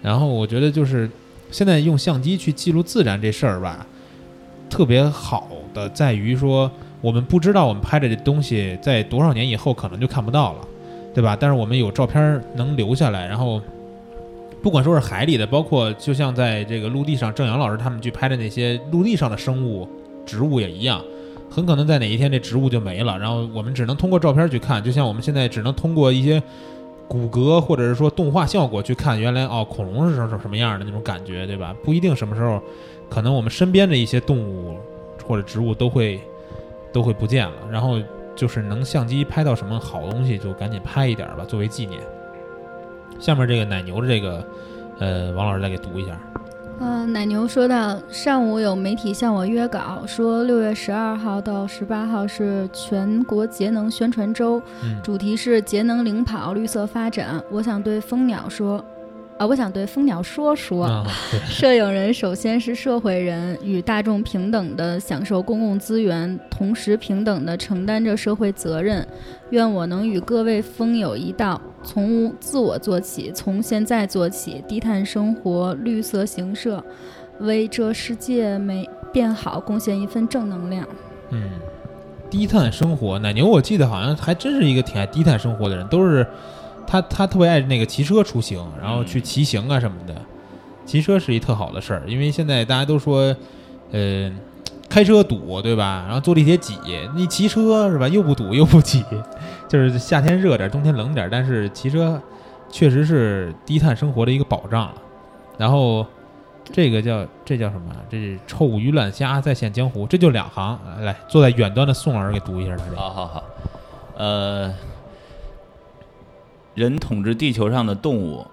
然后我觉得就是现在用相机去记录自然这事儿吧，特别好的在于说，我们不知道我们拍的这东西在多少年以后可能就看不到了，对吧？但是我们有照片能留下来。然后不管说是海里的，包括就像在这个陆地上，郑阳老师他们去拍的那些陆地上的生物、植物也一样。很可能在哪一天这植物就没了，然后我们只能通过照片去看，就像我们现在只能通过一些骨骼或者是说动画效果去看，原来哦恐龙是什什么样的那种感觉，对吧？不一定什么时候，可能我们身边的一些动物或者植物都会都会不见了。然后就是能相机拍到什么好东西，就赶紧拍一点儿吧，作为纪念。下面这个奶牛的这个，呃，王老师再给读一下。呃，奶牛说到，上午有媒体向我约稿，说六月十二号到十八号是全国节能宣传周，嗯主题是节能领跑、绿色发展。我想对蜂鸟说，啊，我想对蜂鸟说说。啊，摄影人首先是社会人，与大众平等的享受公共资源，同时平等的承担着社会责任。愿我能与各位蜂友一道，从自我做起，从现在做起，低碳生活、绿色行摄，为这世界美变好贡献一份正能量。嗯，低碳生活，奶牛我记得好像还真是一个挺爱低碳生活的人，都是他他特别爱那个骑车出行，然后去骑行啊什么的。骑车是一特好的事儿，因为现在大家都说，呃，开车堵对吧？然后坐地铁挤，你骑车是吧？又不堵又不挤，就是夏天热点，冬天冷点，但是骑车确实是低碳生活的一个保障了。然后这个叫这叫什么？这是臭鱼烂虾再现江湖，这就两行。来，坐在远端的宋老师给读一下他这个。好好好，呃，人统治地球上的动物，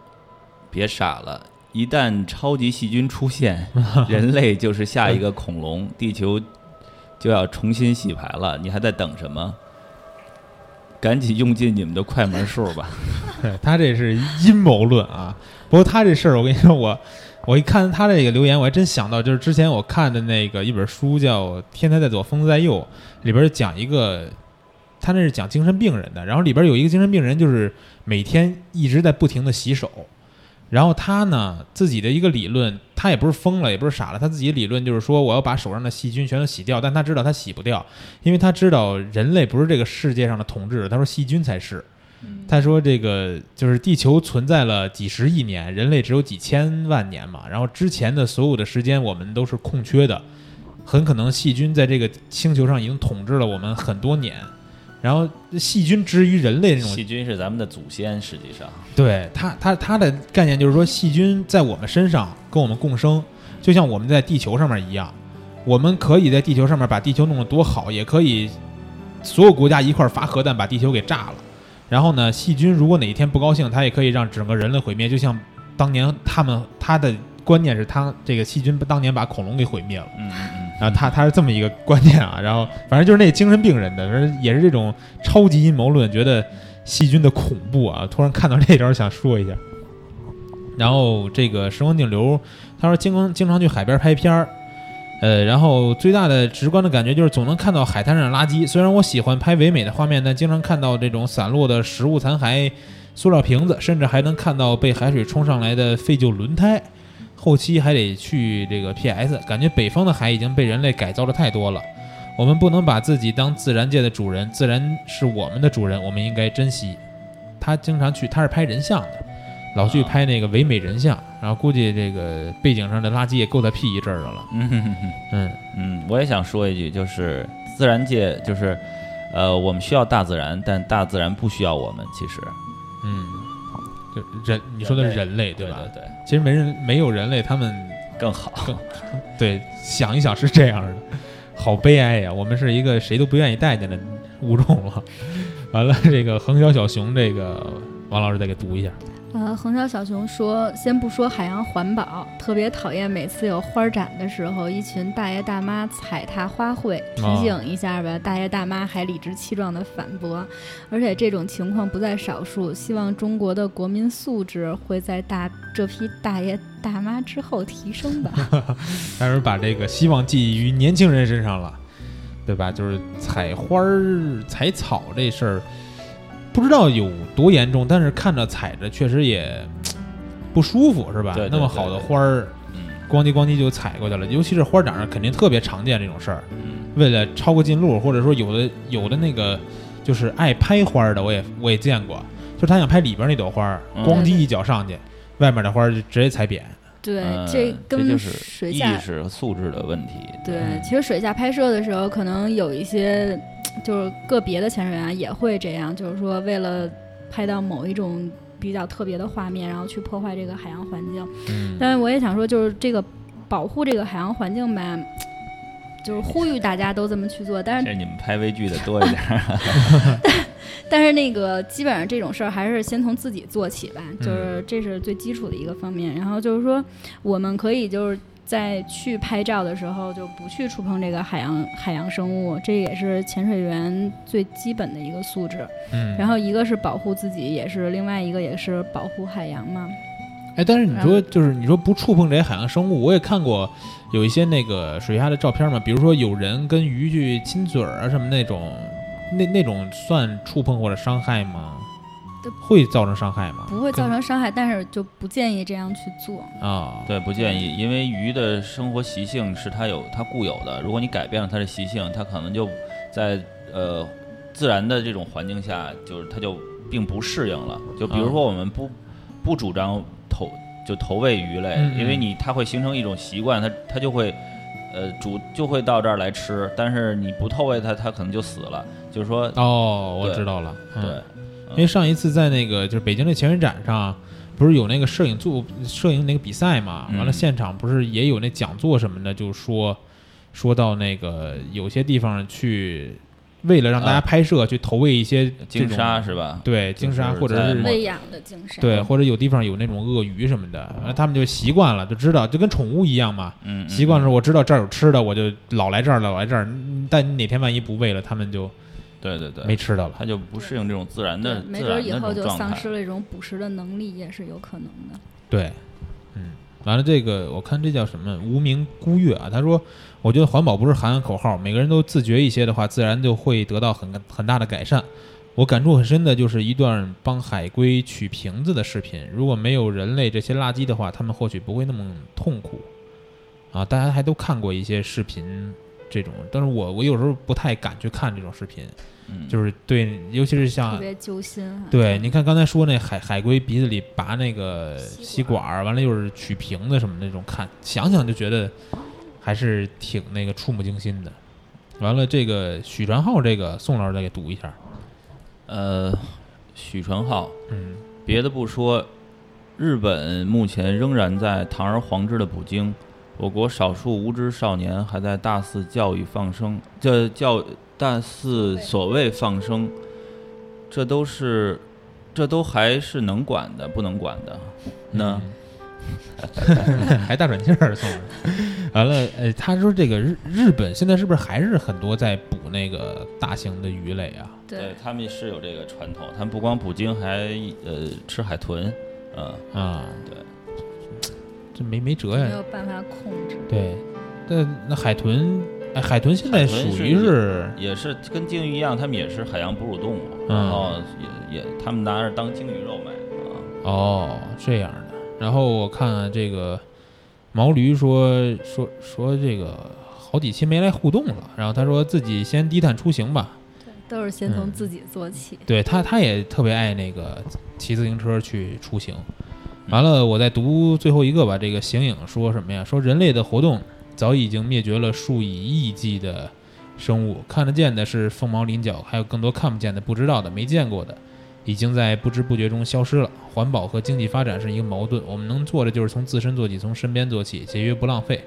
别傻了。一旦超级细菌出现，[LAUGHS] 人类就是下一个恐龙，地球就要重新洗牌了。你还在等什么？赶紧用尽你们的快门数吧！[LAUGHS] 他这是阴谋论啊。不过他这事儿，我跟你说，我我一看他这个留言，我还真想到，就是之前我看的那个一本书叫《天才在左，疯子在右》，里边讲一个，他那是讲精神病人的，然后里边有一个精神病人，就是每天一直在不停的洗手。然后他呢，自己的一个理论，他也不是疯了，也不是傻了，他自己的理论就是说，我要把手上的细菌全都洗掉，但他知道他洗不掉，因为他知道人类不是这个世界上的统治者，他说细菌才是。他说这个就是地球存在了几十亿年，人类只有几千万年嘛，然后之前的所有的时间我们都是空缺的，很可能细菌在这个星球上已经统治了我们很多年。然后细菌之于人类这种细菌是咱们的祖先，实际上，对它，它它的概念就是说，细菌在我们身上跟我们共生，就像我们在地球上面一样，我们可以在地球上面把地球弄得多好，也可以所有国家一块儿发核弹把地球给炸了。然后呢，细菌如果哪一天不高兴，它也可以让整个人类毁灭，就像当年他们他的观念是他这个细菌当年把恐龙给毁灭了。嗯嗯嗯，然后他他是这么一个观念啊，然后反正就是那精神病人的，也是这种超级阴谋论，觉得细菌的恐怖啊。突然看到这条想说一下。然后这个时光顶流，他说经常经常去海边拍片儿，呃，然后最大的直观的感觉就是总能看到海滩上的垃圾。虽然我喜欢拍唯美的画面，但经常看到这种散落的食物残骸、塑料瓶子，甚至还能看到被海水冲上来的废旧轮胎。后期还得去这个 PS，感觉北方的海已经被人类改造的太多了。我们不能把自己当自然界的主人，自然是我们的主人，我们应该珍惜。他经常去，他是拍人像的，老去拍那个唯美人像，然后估计这个背景上的垃圾也够他 P 一阵儿的了。嗯。嗯嗯，我也想说一句，就是自然界，就是，呃，我们需要大自然，但大自然不需要我们。其实，嗯，就人，你说的是人类吧？对对对，其实没人没有人类，他们更好。对想一想是这样的，好悲哀呀！我们是一个谁都不愿意待见的物种了。完了，这个横小小熊，这个王老师再给读一下。呃，横桥小熊说：“先不说海洋环保，特别讨厌每次有花展的时候，一群大爷大妈踩踏花卉。提醒一下吧，大爷大妈还理直气壮地反驳，而且这种情况不在少数。希望中国的国民素质会在大这批大爷大妈之后提升吧。[LAUGHS] 但是把这个希望寄于年轻人身上了，对吧？就是采花儿、采草这事儿。”不知道有多严重，但是看着踩着确实也 [TSK] 不舒服，是吧？对对对那么好的花儿，嗯咣叽咣叽就踩过去了。尤其是花展上，肯定特别常见这种事儿。嗯为了超过近路，或者说有的有的那个就是爱拍花儿的，我也我也见过，就是他想拍里边那朵花咣叽一脚上去，外面的花儿就直接踩扁。对，嗯这跟就是意识和素质的问题。对嗯，其实水下拍摄的时候，可能有一些就是个别的潜水员也会这样，就是说为了拍到某一种比较特别的画面，然后去破坏这个海洋环境。嗯，但是我也想说，就是这个保护这个海洋环境吧，就是呼吁大家都这么去做，但是你们拍微剧的多一点儿。[LAUGHS] 但是那个基本上这种事儿还是先从自己做起吧，嗯就是这是最基础的一个方面。然后就是说，我们可以就是在去拍照的时候就不去触碰这个海洋海洋生物，这也是潜水员最基本的一个素质。嗯，然后一个是保护自己，也是另外一个也是保护海洋嘛。哎，但是你说就是你说不触碰这些海洋生物，我也看过有一些那个水下的照片嘛，比如说有人跟鱼去亲嘴儿啊什么那种，那那种算触碰或者伤害吗对？会造成伤害吗？不会造成伤害，但是就不建议这样去做。啊，对，不建议，因为鱼的生活习性是它有它固有的，如果你改变了它的习性，它可能就在呃自然的这种环境下，就是它就并不适应了。就比如说我们不不主张投就投喂鱼类，嗯嗯因为你它会形成一种习惯，它它就会呃主就会到这儿来吃，但是你不投喂它，它可能就死了。就是说，哦，我知道了，嗯对，因为上一次在那个就是北京的潜水展上，不是有那个摄影做摄影那个比赛嘛？完了嗯现场不是也有那讲座什么的，就说说到那个有些地方去为了让大家啊拍摄，去投喂一些这鲸种鲨是吧？对鲸鲨或者是喂养的鲸鲨，对，或者有地方有那种鳄鱼什么的，他们就习惯了，就知道就跟宠物一样嘛。嗯，嗯习惯了，我知道这儿有吃的，我就老来这儿，老来这儿。嗯但你哪天万一不喂了，他们就对对对，没吃的了。它就不适应这种自然的，没准儿以后就丧失。了这种捕食的能力，也是有可能的。对，嗯，完了这个我看这叫什么无名孤月啊，他说，我觉得环保不是喊喊口号，每个人都自觉一些的话，自然就会得到很很大的改善。我感触很深的就是一段帮海龟取瓶子的视频，如果没有人类这些垃圾的话，他们或许不会那么痛苦。啊，大家还都看过一些视频这种，但是我我有时候不太敢去看这种视频，嗯，就是对，尤其是特像别揪心啊。对，你看刚才说那海海龟鼻子里拔那个吸吸管儿，完了又是取瓶子什么那种，看想想就觉得还是挺那个触目惊心的。完了，这个许传浩这个宋老师再给读一下。呃，许传浩，嗯别的不说，日本目前仍然在堂而皇之的捕鲸，我国少数无知少年还在大肆教育放生，这教大肆所谓放生，这都是，这都还是能管的，不能管的。那、嗯 [LAUGHS] 还大喘气儿，宋老师。[LAUGHS] 完了，呃，他说这个日日本现在是不是还是很多在捕那个大型的鱼类啊？对，他们是有这个传统，他们不光捕鲸，还呃吃海豚，嗯、啊，对，这没没辙呀。没有办法控制。对，那那海豚，哎，海豚现在属于是也是跟鲸鱼一样，他们也是海洋哺乳动物，嗯然后也也他们拿着当鲸鱼肉卖啊。哦，这样的。然后我看这个毛驴说说说这个好几期没来互动了，然后他说自己先低碳出行吧。对，都是先从嗯自己做起。对他，他也特别爱那个骑自行车去出行。完了，我再读最后一个吧。这个形影说什么呀？说人类的活动早已经灭绝了数以亿计的生物，看得见的是凤毛麟角，还有更多看不见的、不知道的、没见过的，已经在不知不觉中消失了。环保和经济发展是一个矛盾，我们能做的就是从自身做起，从身边做起，节约不浪费，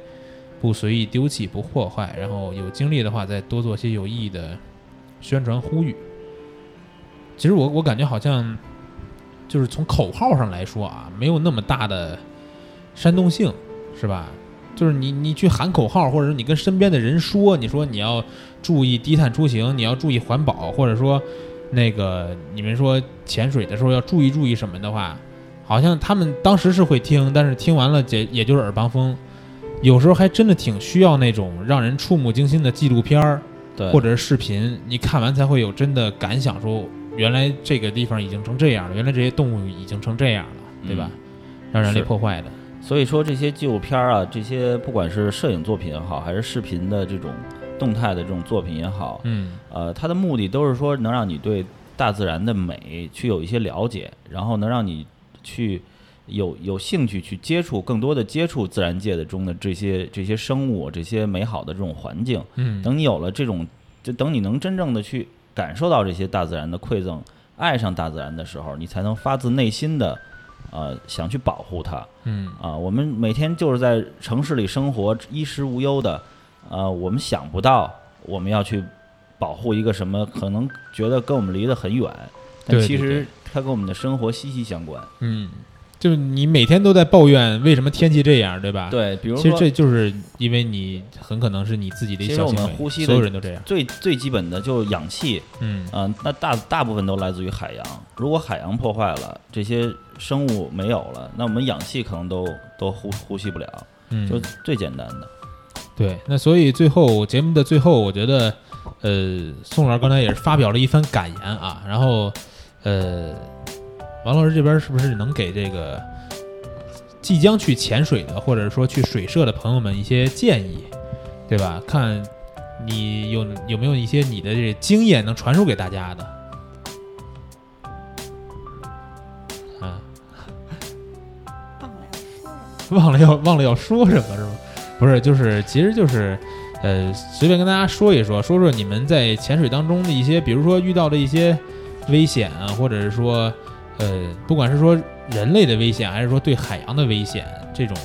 不随意丢弃，不破坏，然后有精力的话再多做些有意义的宣传呼吁。其实我我感觉好像就是从口号上来说啊，没有那么大的煽动性，是吧？就是你你去喊口号，或者是你跟身边的人说，你说你要注意低碳出行，你要注意环保，或者说那个你们说潜水的时候要注意注意什么的话，好像他们当时是会听，但是听完了也也就是耳旁风。有时候还真的挺需要那种让人触目惊心的纪录片儿，对，或者是视频，你看完才会有真的感想，说原来这个地方已经成这样了，原来这些动物已经成这样了，对吧？让人类破坏的，所以说这些纪录片儿啊，这些不管是摄影作品也好，还是视频的这种动态的这种作品也好，嗯呃，它的目的都是说能让你对大自然的美去有一些了解，然后能让你去有有兴趣去接触更多的接触自然界的中的这些这些生物，这些美好的这种环境。嗯，等你有了这种，就等你能真正的去感受到这些大自然的馈赠，爱上大自然的时候，你才能发自内心的，呃，想去保护它。嗯啊，我们每天就是在城市里生活，衣食无忧的，呃，我们想不到我们要去保护一个什么，可能觉得跟我们离得很远，但其实它跟我们的生活息息相关。嗯，就是你每天都在抱怨为什么天气这样，对吧？。对，比如其实这就是因为你很可能是你自己的一其实我小行为，们呼吸所有人都这样。最最基本的就是氧气，嗯嗯、那大大部分都来自于海洋。如果海洋破坏了，这些生物没有了，那我们氧气可能都都呼呼吸不了，嗯，就最简单的。对，那所以最后节目的最后，我觉得，呃，宋老师刚才也是发表了一番感言啊，然后，呃，王老师这边是不是能给这个即将去潜水的，或者说去水社的朋友们一些建议，对吧？看你有有没有一些你的这经验能传授给大家的？啊，忘了要忘了要说什么是吗？不是，就是其实就是，呃，随便跟大家说一说，说说你们在潜水当中的一些，比如说遇到的一些危险啊，或者是说，呃，不管是说人类的危险，还是说对海洋的危险，这种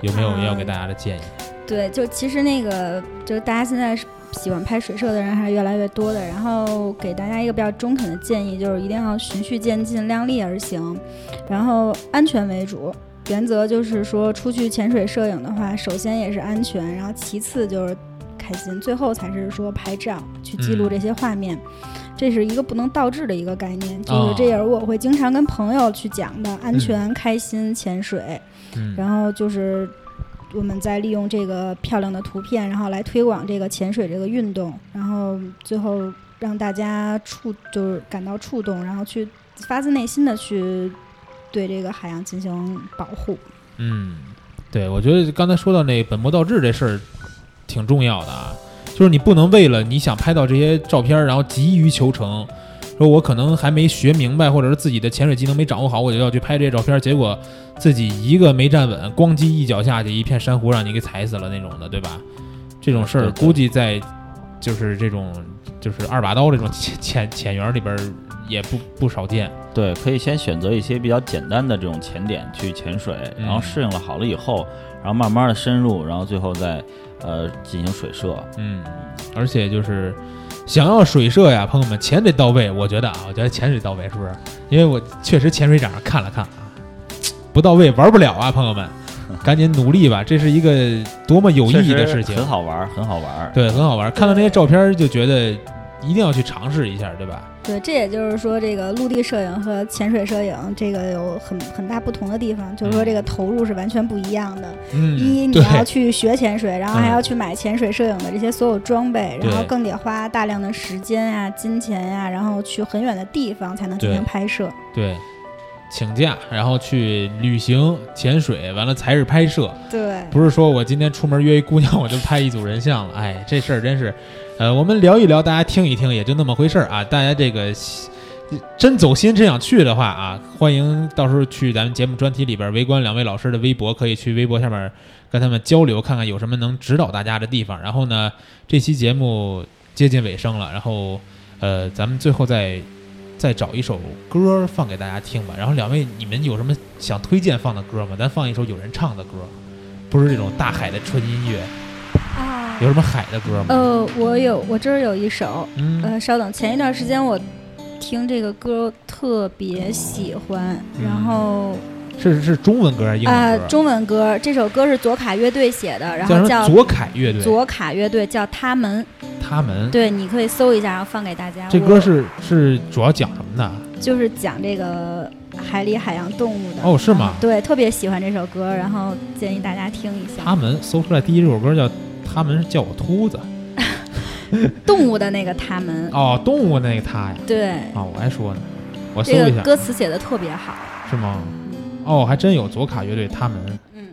有没有啊要给大家的建议？对，就其实那个，就是大家现在是喜欢拍水社的人还是越来越多的。然后给大家一个比较中肯的建议，就是一定要循序渐进，量力而行，然后安全为主。原则就是说，出去潜水摄影的话，首先也是安全，然后其次就是开心，最后才是说拍照去记录嗯这些画面。这是一个不能倒置的一个概念，就哦是这也是我会经常跟朋友去讲的，安全、开心潜水。嗯，然后就是我们再利用这个漂亮的图片，然后来推广这个潜水这个运动，然后最后让大家触就是感到触动，然后去发自内心的去对这个海洋进行保护。嗯，对，我觉得刚才说到那本末倒置这事儿挺重要的啊，就是你不能为了你想拍到这些照片儿，然后急于求成，说我可能还没学明白，或者是自己的潜水技能没掌握好，我就要去拍这些照片儿，结果自己一个没站稳，咣叽一脚下去，一片珊瑚让你给踩死了那种的，对吧？这种事儿估计在就是这种就是二把刀这种潜潜潜员里边儿也不不少见。对，可以先选择一些比较简单的这种潜点去潜水，嗯然后适应了好了以后，然后慢慢的深入，然后最后再呃进行水射。嗯，而且就是想要水射呀，朋友们，钱得到位。我觉得啊，我觉得钱得到位，是不是？因为我确实潜水长上看了看啊，不到位玩不了啊，朋友们，[LAUGHS] 赶紧努力吧，这是一个多么有意义的事情，很好玩，很好玩。对，很好玩。看到那些照片就觉得一定要去尝试一下，对吧？对，这也就是说，这个陆地摄影和潜水摄影这个有很很大不同的地方，就是说这个投入是完全不一样的。嗯，一，你，要去学潜水，然后还嗯要去买潜水摄影的这些所有装备，然后更得花大量的时间呀、金钱呀，然后去很远的地方才能进行拍摄。对，请假然后去旅行潜水，完了才是拍摄。对，不是说我今天出门约一姑娘我就拍一组人像了，哎，这事儿真是，呃，我们聊一聊，大家听一听，也就那么回事儿啊。大家这个真走心，真想去的话啊，欢迎到时候去咱们节目专题里边围观两位老师的微博，可以去微博下面跟他们交流，看看有什么能指导大家的地方。然后呢，这期节目接近尾声了，然后呃，咱们最后再。再找一首歌放给大家听吧。然后两位，你们有什么想推荐放的歌吗？咱放一首有人唱的歌，不是这种大海的纯音乐。啊有什么海的歌吗？呃，我有，我这儿有一首，嗯，呃，稍等，前一段时间我听这个歌特别喜欢，然嗯后是是中文歌还是英啊、文歌？中文歌，这首歌是左卡乐队写的，然？后叫左凯乐队。左卡乐队，叫他们。他们。对，你可以搜一下，然后放给大家。这歌是是主要讲什么的？就是讲这个海里海洋动物的。哦是吗对，特别喜欢这首歌，然后建议大家听一下。他们搜出来第一首歌叫《他们是叫我秃子》[LAUGHS] 动物的那个他们，哦，动物那个他呀。对，哦，我还说呢，我搜这个一下，歌词写的特别好。是吗？哦，还真有左卡乐队他们嗯，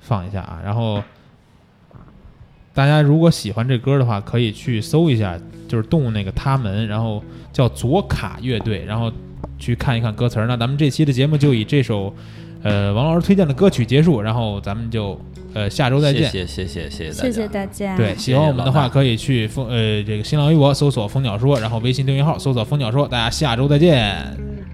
放一下啊，然后。大家如果喜欢这歌的话，可以去搜一下，就是动物那个他们，然后叫左卡乐队，然后去看一看歌词儿。那咱们这期的节目就以这首，呃，王老师推荐的歌曲结束，然后咱们就呃下周再见。谢谢谢谢谢谢大家。谢谢大家。对，喜欢我们的话，可以去蜂呃这个新浪微博搜索“蜂鸟说”，然后微信订阅号搜索“蜂鸟说”。大家下周再见。